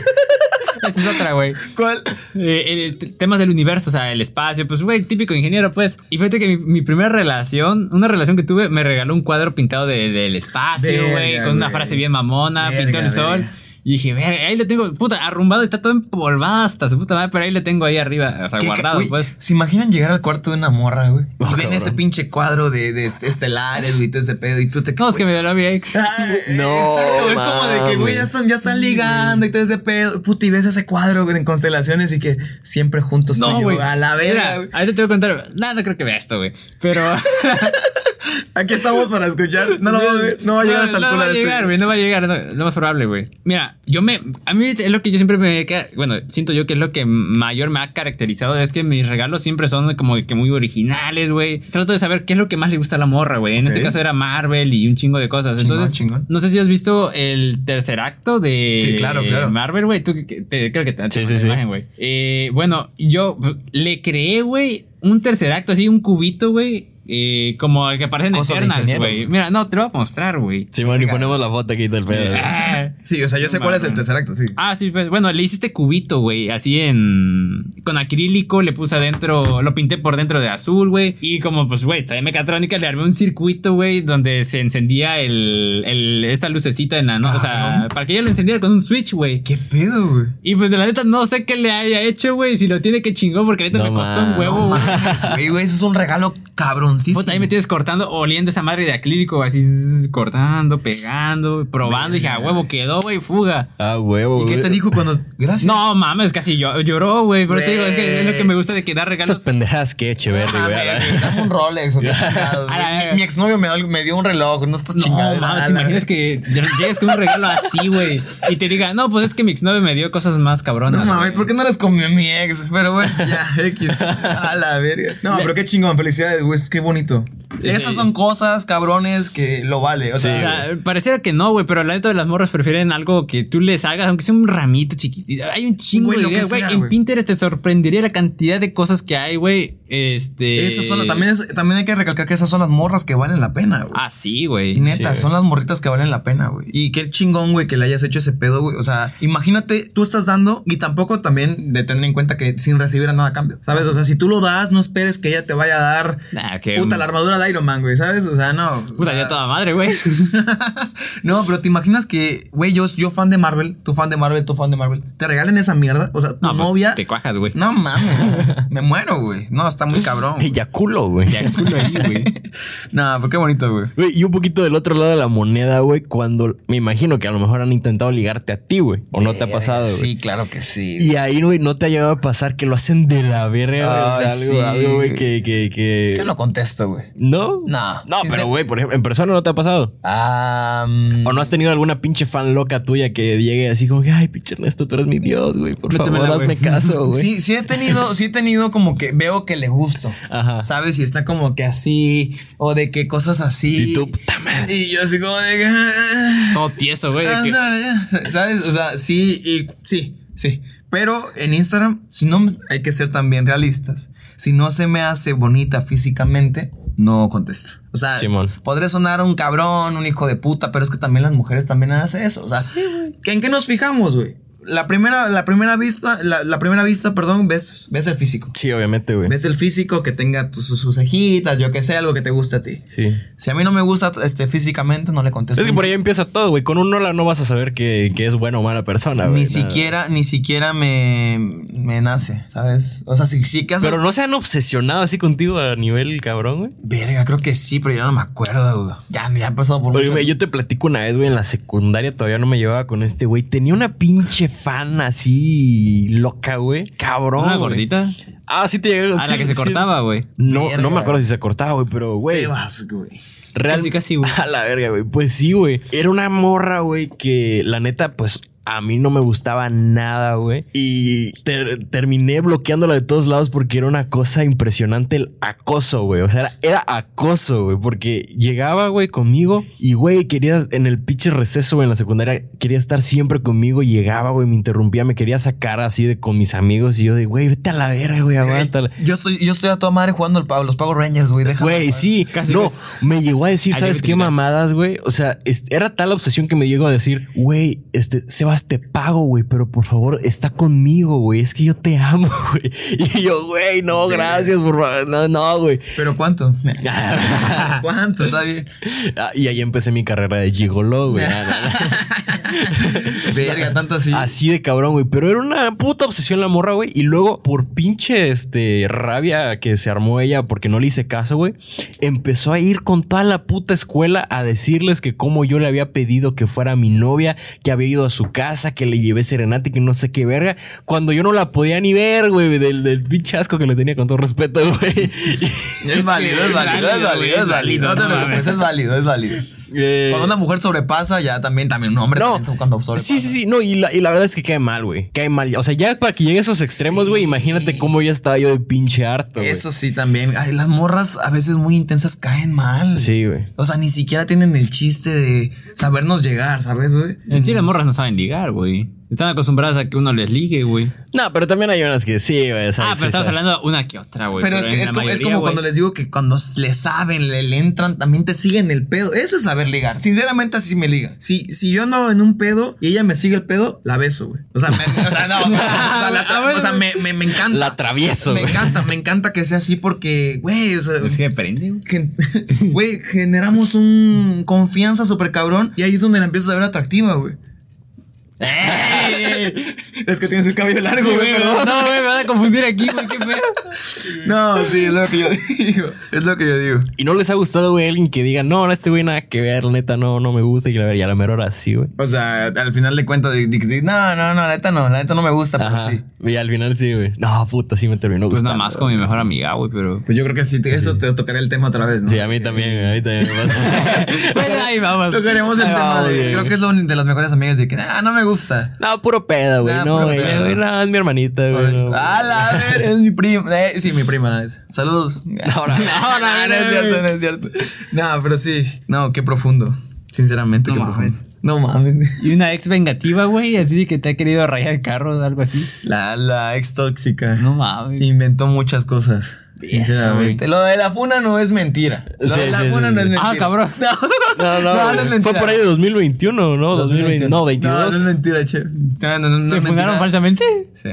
Esa es otra, güey. ¿Cuál? Eh, el t- temas del universo, o sea, el espacio, pues, güey, típico ingeniero, pues. Y fíjate que mi, mi primera relación, una relación que tuve, me regaló un cuadro pintado de- del espacio, güey, con una frase bien mamona, pintó el sol. verga. Y dije, verga, ahí lo tengo, puta, arrumbado, está todo empolvado hasta su puta madre, pero ahí lo tengo ahí arriba, o sea, ¿Qué- guardado, pues. ¿Se imaginan llegar al cuarto de una morra, güey? Oh, y ven ese pinche cuadro de, de estelares, güey, todo ese pedo. Y tú te No, es que me dio mi ex. Ah, No, Exacto, es como de que, güey, ya están, ya están ligando y todo ese pedo. Puta, y ves ese cuadro güey, en constelaciones y que siempre juntos No, yo, güey. A la verga, Mira, güey. ahorita te voy a contar. Nada, no creo que vea esto, güey. Pero. Aquí estamos para escuchar. No lo va a ver, no va a llegar hasta no, el no va a llegar, güey. No va a llegar. No, lo más probable, güey. Mira, yo me. A mí es lo que yo siempre me. queda- Bueno, siento yo que es lo que mayor me ha caracterizado. Es que mis regalos siempre son como que muy originales, güey. Trato de saber qué es lo que más le gusta a la morra, güey. En este caso era Marvel y un chingo de cosas. Chingón, Entonces, chingón. no sé si has visto el tercer acto de Sí, claro, claro. Marvel, güey. Tú te- creo que te Sí, te- imagen, güey. Eh, bueno, yo le creé, güey, un tercer acto, así, un cubito, güey. Eh, como el que aparece en Cosas Eternals, güey. Mira, no, te lo voy a mostrar, güey. Simón, y ponemos la foto aquí del pedo. Ah, Sí, o sea, yo sé cuál es el tercer acto, sí. Ah, sí, pues, bueno, le hice este cubito, güey, así en... Con acrílico, le puse adentro, lo pinté por dentro de azul, güey. Y como, pues, güey, todavía mecatrónica, le armé un circuito, güey, donde se encendía el, el- esta lucecita en la... No, o sea, Cabrón. para que ella lo encendiera con un switch, güey. ¿Qué pedo, güey? Y pues de la neta no sé qué le haya hecho, güey. Si lo tiene que chingón, porque ahorita No me costó un huevo, güey. Güey, güey, eso es un regalo cabroncísimo. Ahí me tienes cortando, oliendo esa madre de acrílico, así cortando, pegando, probando. Y dije, a huevo, quedó, güey, fuga. Ah, huevo. ¿Y qué te dijo cuando.? Gracias. No mames, casi yo, lloró, güey. Pero te digo, es que es lo que me gusta de que dar regalos. Esas pendejadas que Ah, güey. Dame un Rolex o qué chingados, A. Mi, mi exnovio me, dio- me dio un reloj, no estás No, chingado. mames, te imaginas que llegues con un regalo así, güey. Y te diga, no, pues es que mi exnovio me dio cosas más cabronas. No mames, güey". ¿por qué no eres con mi, ex? Pero bueno, ya, X. A la verga. No, pero qué chingón, felicidades, güey, qué bonito. Sí. Esas son cosas, cabrones, que lo vale. O sea, O sea, pareciera que no, güey, pero la neta de las morras prefieren algo que tú les hagas, aunque sea un ramito chiquitito. Hay un chingo Güey, de ideas, güey. sea, En. Pinterest te sorprendería la cantidad de cosas que hay, güey. Este. esas son, también, es- también hay que recalcar que esas son las morras que valen la pena, güey. Ah, sí, güey. Neta, sí, son las morritas que valen la pena, güey. Y qué chingón, güey, que le hayas hecho ese pedo, güey. O sea, imagínate, tú estás dando y tampoco también de tener en cuenta que sin recibir a nada a cambio, ¿sabes? O sea, si tú lo das, no esperes que ella te vaya a dar Nah, que. Puta la armadura de Iron Man, güey, ¿sabes? O sea, no. Puta, ya toda madre, güey. no, pero te imaginas que, güey, yo, yo fan de Marvel, tú fan de Marvel, tú fan de Marvel, te regalen esa mierda. O sea, tu No, pues, novia. Te cuajas, güey. No mames, me muero, güey. No, está muy cabrón. Ya culo, güey. Ya culo ahí, güey. No, pero qué bonito, güey. Güey, y un poquito del otro lado de la moneda, güey, cuando me imagino que a lo mejor han intentado ligarte a ti, güey. O no te ha pasado. Sí, claro que sí. Y ahí, güey, no te ha llegado a pasar que lo hacen de la verga, güey. O sea, algo, sí, algo, güey, que, que, que. Yo no güey. ¿No? No. No, pero, güey, por ejemplo, en persona no te ha pasado. Ah, ¿O no has tenido alguna pinche fan loca tuya que llegue así como que, ay, pinche Ernesto, tú eres mi Dios, güey. Por favor, hazme güey". caso, güey. Sí, sí he tenido, sí he tenido como que veo que le gusto. Ajá. ¿Sabes? Y está como que así, o de que cosas así. Y tú, puta madre. Y yo así como de que. ah, Todo tieso, güey. ¿Sabes? O sea, sí, y sí, sí. Pero en Instagram, si no hay que ser también realistas. Si no se me hace bonita físicamente, no contesto. O sea, Simón. podré sonar un cabrón, un hijo de puta, pero es que también las mujeres también hacen eso. O sea, ¿que ¿en qué nos fijamos, güey? La primera, la primera vista, la, la primera vista, perdón, ves, ves el físico. Sí, obviamente, güey. Ves el físico que tenga tus- sus, cejitas, yo que sé, algo que te guste a ti. Sí. Si a mí no me gusta este, físicamente, no le contesto. Es que por ahí si- empieza todo, güey. Con un hola no vas a saber que, que es buena o mala persona, güey. Ni Nada. siquiera, ni siquiera me, me nace, ¿sabes? O sea, sí, sí que hace- Pero no se han obsesionado así contigo a nivel cabrón, güey. Verga, creo que sí, pero ya no me acuerdo, güey. Ya, ya ha pasado por Oye, mucho- güey, yo te platico una vez, güey, en la secundaria todavía no me llevaba con este güey. Tenía una pinche fan así loca, güey. Cabrón. Una güey. gordita. Ah, sí te llegué. A sí, la que se cortaba, güey. No, no me acuerdo si se cortaba, güey, pero, güey. Sebas, güey. Real- Casi, casi, güey. A la verga, güey. Pues sí, güey. Era una morra, güey, que la neta, pues a mí no me gustaba nada, güey. Y ter- terminé bloqueándola de todos lados porque era una cosa impresionante el acoso, güey. O sea, era, era acoso, güey. Porque llegaba, güey, conmigo y, güey, quería en el pinche receso, güey, en la secundaria, quería estar siempre conmigo. Llegaba, güey, me interrumpía, me quería sacar así de con mis amigos. Y yo de, güey, vete a la verga, güey, aguántala. Yo estoy, yo estoy a toda madre jugando el, los Power Rangers, güey. Güey, sí, Casi, no, me llegó a decir, ¿sabes qué mamadas, güey? O sea, era tal la obsesión que me llegó a decir, güey, este, Te pago, güey, pero por favor, está conmigo, güey, es que yo te amo, güey. Y yo, güey, no, gracias, por favor, no, no, güey. ¿Pero cuánto? ¿Cuánto? Está bien. Ah, Y ahí empecé mi carrera de gigolo, güey. Verga, tanto así. Así de cabrón, güey. Pero era una puta obsesión la morra, güey. Y luego, por pinche este, rabia que se armó ella porque no le hice caso, güey, empezó a ir con toda la puta escuela a decirles que como yo le había pedido que fuera mi novia, que había ido a su casa, que le llevé serenata y que no sé qué verga, cuando yo no la podía ni ver, güey, del, del pinche asco que le tenía con todo respeto, güey. Es válido, es válido, es válido, es válido. No te preocupes, es válido, es válido. Eh, Cuando una mujer sobrepasa, ya también, también un hombre No. también cuando sobrepasa. Sí, sí, sí. No, y la, y la verdad es que cae mal, güey. Cae mal. O sea, ya para que llegue a esos extremos, güey, imagínate cómo ya estaba yo de pinche harto. Eso sí también. Ay, las morras a veces muy intensas caen mal. Sí, güey. O sea, ni siquiera tienen el chiste de sabernos llegar, ¿sabes, güey? En sí, las morras no saben ligar, güey. Están acostumbradas a que uno les ligue, güey. No, pero también hay unas que sí, güey. Ah, sí, pero estamos sí. hablando una que otra, güey. Pero es, que es, como, es como cuando les digo que cuando le saben, le, le entran, también te siguen el pedo. Eso es saber ligar. Sinceramente, así me liga. Si, si yo ando en un pedo y ella me sigue el pedo, la beso, güey. O sea, me, o sea, no. o sea, la- o sea, me, me, me encanta. La atravieso, Me güey. encanta, me encanta que sea así porque, güey, o sea, Es que prende, güey, generamos un confianza súper cabrón y ahí es donde la empiezas a ver atractiva, güey. es que tienes el cabello largo, güey, perdón. No, güey, me van a confundir aquí, güey. Qué pedo. No, sí, es lo que yo digo. Es lo que yo digo. Y no les ha gustado, güey, alguien que diga, no, este güey nada que ver, la neta, no, no me gusta. Y la ver, y a la mera hora sí, güey. O sea, al final de cuentas, de- de- de- no, no, no, la neta no, la neta no me gusta, pero Ajá. sí. Y al final sí, güey. No, puta, sí me terminó Pues gustando. nada más con mi mejor amiga, güey, pero. Pues yo creo que sí, te- eso te tocaré el tema otra vez, ¿no? Sí, a mí también, güey. A mí también me pasa. Bueno, ahí vamos. Tocaremos el Ahí tema vamos, de. bien. Creo que es lo de las mejores amigas de que, ah, no me gusta. No, puro pedo, güey. Nah, no, güey. No, es mi hermanita, güey. no. A la ver, es mi prima. Eh, sí, mi prima. Saludos. No, no, no, no, no es cierto, no es cierto. No, pero sí. No, qué profundo. Sinceramente, No qué mames. profundo. No mames. Y una ex vengativa, güey, así de que te ha querido rayar el carro o algo así. La, la ex tóxica. No mames. Inventó muchas cosas. Sinceramente. Lo de la funa no es mentira. Lo Sí, de la sí, funa sí, no sí. es mentira. Ah, cabrón. No, no, No, no es güey. mentira. Fue por ahí de 2021, ¿no? 2020, no, No, 22. no es mentira, che. No, no, no, no ¿Te es fundaron falsamente? Sí.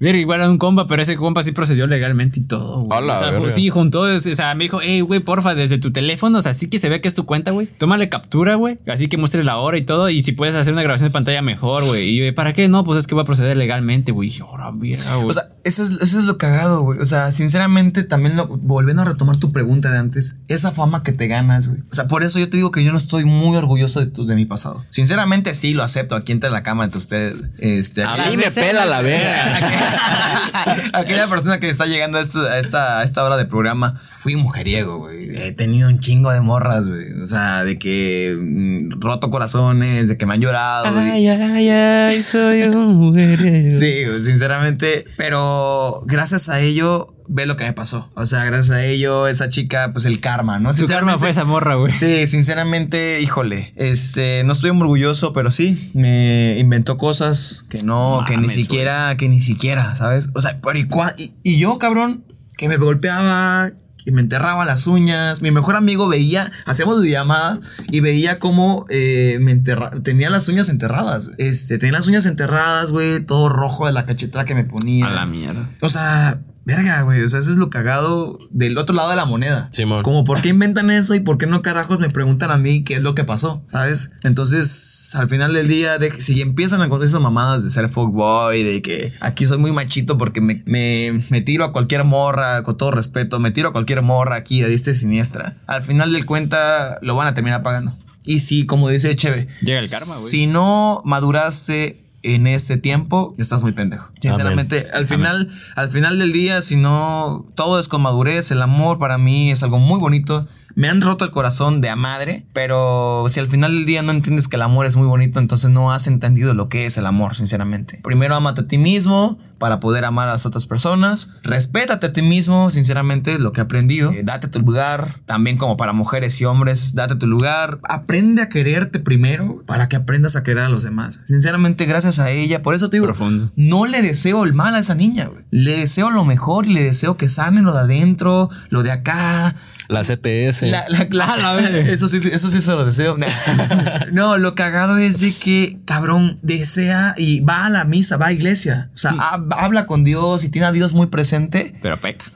Mira, igual a un compa, pero ese compa sí procedió legalmente y todo, güey. A la o sea, sí, juntó, o sea, me dijo, hey, güey, porfa, desde tu teléfono, o sea, sí que se ve que es tu cuenta, güey. Tómale captura, güey. Así que muestre la hora y todo. Y si puedes hacer una grabación de pantalla mejor, güey. Y yo, ¿para qué? No, pues es que va a proceder legalmente, güey. Y dije, ahora, mira, güey. O sea, eso es, eso es lo cagado, güey. O sea, sinceramente, también lo- volviendo a retomar tu pregunta de antes, esa fama que te ganas, güey. O sea, por eso yo te digo que yo no estoy muy orgulloso de, tu- de mi pasado. Sinceramente, sí lo acepto aquí entre la cámara entre ustedes. Este, A mí me pela la verga. Aquella persona que está llegando a, esto- a esta, a esta hora de programa, fui mujeriego, güey. He tenido un chingo de morras, güey. O sea, de que mm, roto corazones, de que me han llorado. Ay, ay, ay, soy un mujeriego. Sí, sinceramente. Pero gracias a ello, ve lo que me pasó. O sea, gracias a ello, esa chica, pues el karma, ¿no? Su karma fue esa morra, güey. Sí, sinceramente, híjole, este, no estoy muy orgulloso, pero sí, me inventó cosas que no, que ni siquiera, que ni siquiera, ¿sabes? O sea, pero y, y, y yo, cabrón, que me golpeaba, y me enterraba las uñas. Mi mejor amigo veía, hacíamos videollamadas y veía cómo eh, me enterra tenía las uñas enterradas. Este, tenía las uñas enterradas, güey, todo rojo de la cachetada que me ponía. A la mierda. O sea, verga, güey. O sea, eso es lo cagado del otro lado de la moneda. Simón. Como, ¿por qué inventan eso y por qué no carajos me preguntan a mí qué es lo que pasó? ¿Sabes? Entonces, al final del día, de, si empiezan a contar esas mamadas de ser fuckboy, de que aquí soy muy machito porque me, me, me tiro a cualquier morra, con todo respeto, me tiro a cualquier morra aquí, diestra y siniestra. Al final del cuenta, lo van a terminar pagando. Y sí, como dice Cheve, Llega el karma, güey. si no maduraste en ese tiempo, estás muy pendejo. Sinceramente, al final, al final del día, si no todo es con madurez, el amor para mí es algo muy bonito. Me han roto el corazón de a madre, pero si al final del día no entiendes que el amor es muy bonito, entonces no has entendido lo que es el amor, sinceramente. Primero amate a ti mismo para poder amar a las otras personas. Respétate a ti mismo, sinceramente, lo que he aprendido. Eh, date tu lugar, también como para mujeres y hombres, date tu lugar. Aprende a quererte primero para que aprendas a querer a los demás. Sinceramente, gracias a ella, por eso te digo, Profundo. no le deseo el mal a esa niña, güey. Le deseo lo mejor y le deseo que sane lo de adentro, lo de acá. La CTS. La, la, la- la eso sí, eso sí se lo deseo. No, lo cagado es de que, cabrón, desea y va a la misa, va a iglesia. O sea, hab- habla con Dios y tiene a Dios muy presente. Pero peca.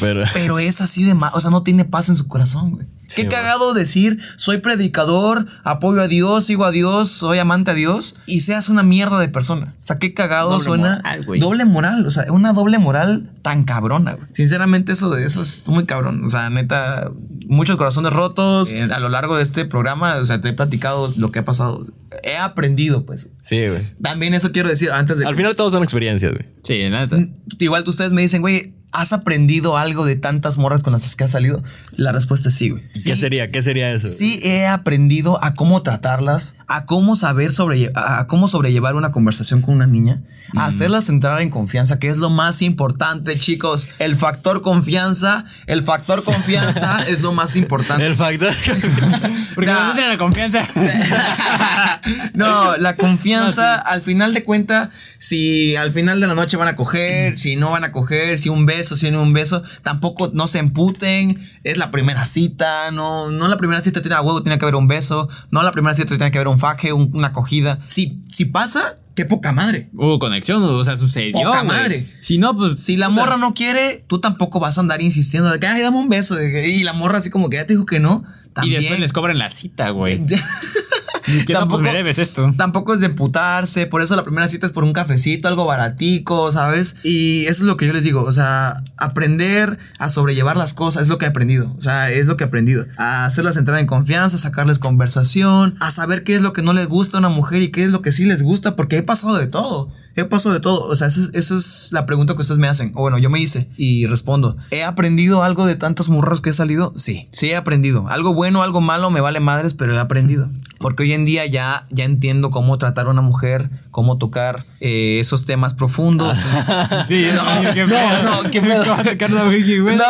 Pero, Pero es así de mal, o sea, no tiene paz en su corazón, güey. Qué Sí, cagado decir, soy predicador, apoyo a Dios, sigo a Dios, soy amante a Dios y seas una mierda de persona. O sea, qué cagado Doble suena. moral, güey. doble moral, o sea, una doble moral tan cabrona, güey. Sinceramente, eso, eso es muy cabrón. O sea, neta, muchos corazones rotos. Eh, a lo largo de este programa, o sea, te he platicado lo que ha pasado. He aprendido, pues. sí, güey. También eso quiero decir antes de. Al final todos son experiencias, güey. Sí, la neta. Igual ustedes me dicen, güey, ¿has aprendido algo de tantas morras con las que has salido? La respuesta es sí, güey. ¿Qué Sí, sería? ¿Qué sería eso? Sí he aprendido a cómo tratarlas, a cómo saber sobre, a cómo sobrellevar una conversación con una niña, a hacerlas entrar en confianza, que es lo más importante, chicos. El factor confianza, el factor confianza es lo más importante. El factor. Porque no tiene la confianza. no, la confianza, al final de cuenta, si al final de la noche van a coger, si no van a coger, si un beso, si no un beso, tampoco no se emputen. Es la primera cita, no, no la primera cita tiene a huevo, tiene que haber un beso, no la primera cita tiene que haber un faje, un- una acogida. Si, si pasa, qué poca madre. Hubo conexión, o sea, sucedió. Poca güey. madre. Si no, pues. Si la morra no quiere, tú tampoco vas a andar insistiendo de que, ay, dame un beso. Y la morra así como que ya te dijo que no. Y También. después les cobran la cita, güey. Tampoco- pues me debes esto. Tampoco es de emputarse, por eso la primera cita es por un cafecito, algo baratico, ¿sabes? Y eso es lo que yo les digo, o sea, aprender a sobrellevar las cosas es lo que he aprendido, o sea, es lo que he aprendido. A hacerlas entrar en confianza, sacarles conversación, a saber qué es lo que no les gusta a una mujer y qué es lo que sí les gusta, porque he pasado de todo. He pasado de todo. O sea, esa es, es la pregunta que ustedes me hacen. O bueno, yo me hice y respondo. ¿He aprendido algo de tantos murros que he salido? Sí, sí he aprendido. Algo bueno, algo malo, me vale madres, pero he aprendido. Porque hoy en día ya, ya entiendo cómo tratar a una mujer, cómo tocar eh, esos temas profundos. Sí, No, qué no, pedo. no, qué pedo. ¿Cómo sacar una virgen, güey? No,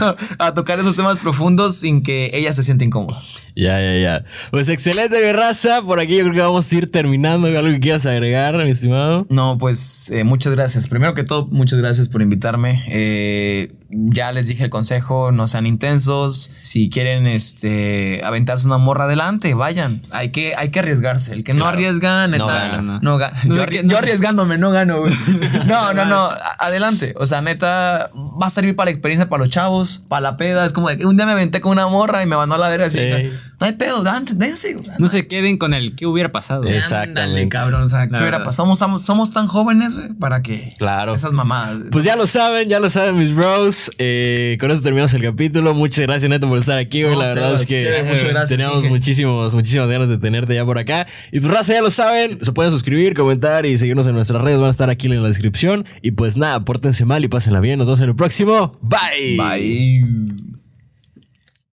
no, a tocar esos temas profundos sin que ella se sienta incómoda. Ya, ya, ya. Pues excelente, mi raza. Por aquí yo creo que vamos a ir terminando. ¿Algo que quieras agregar, mi estimado? No, pues eh, muchas gracias. Primero que todo, muchas gracias por invitarme. Eh, ya les dije el consejo, no sean intensos. Si quieren este, aventarse una morra adelante, vayan. Hay que, hay que arriesgarse. El que no arriesga, neta, No no, gana. gana. No yo, arri- no yo arriesgándome, no gano. güey. No, no, no. Adelante. O sea, neta, va a servir para la experiencia para los chavos, para la peda. Es como de que un día me aventé con una morra y me mandó a la verga así. Sí. No hay pedo, dense, dense. No se queden con el que hubiera pasado. Exactamente. cabrón. O sea, ¿qué hubiera pasado? Somos, somos, somos tan jóvenes, güey, para que. Claro. Esas mamadas. Pues ya lo saben, ya lo saben, mis bros. Eh, con eso terminamos el capítulo. Muchas gracias, Neto, por estar aquí, güey. No, La verdad es que chévere, muchas gracias, teníamos Inge. muchísimos, muchísimas ganas de tenerte ya por acá. Y pues, raza, ya lo saben. Se pueden suscribir, comentar y seguirnos en nuestras redes. Van a estar aquí en la descripción. Y pues nada, pórtense mal y pásenla bien. Nos vemos en el próximo. Bye. Bye.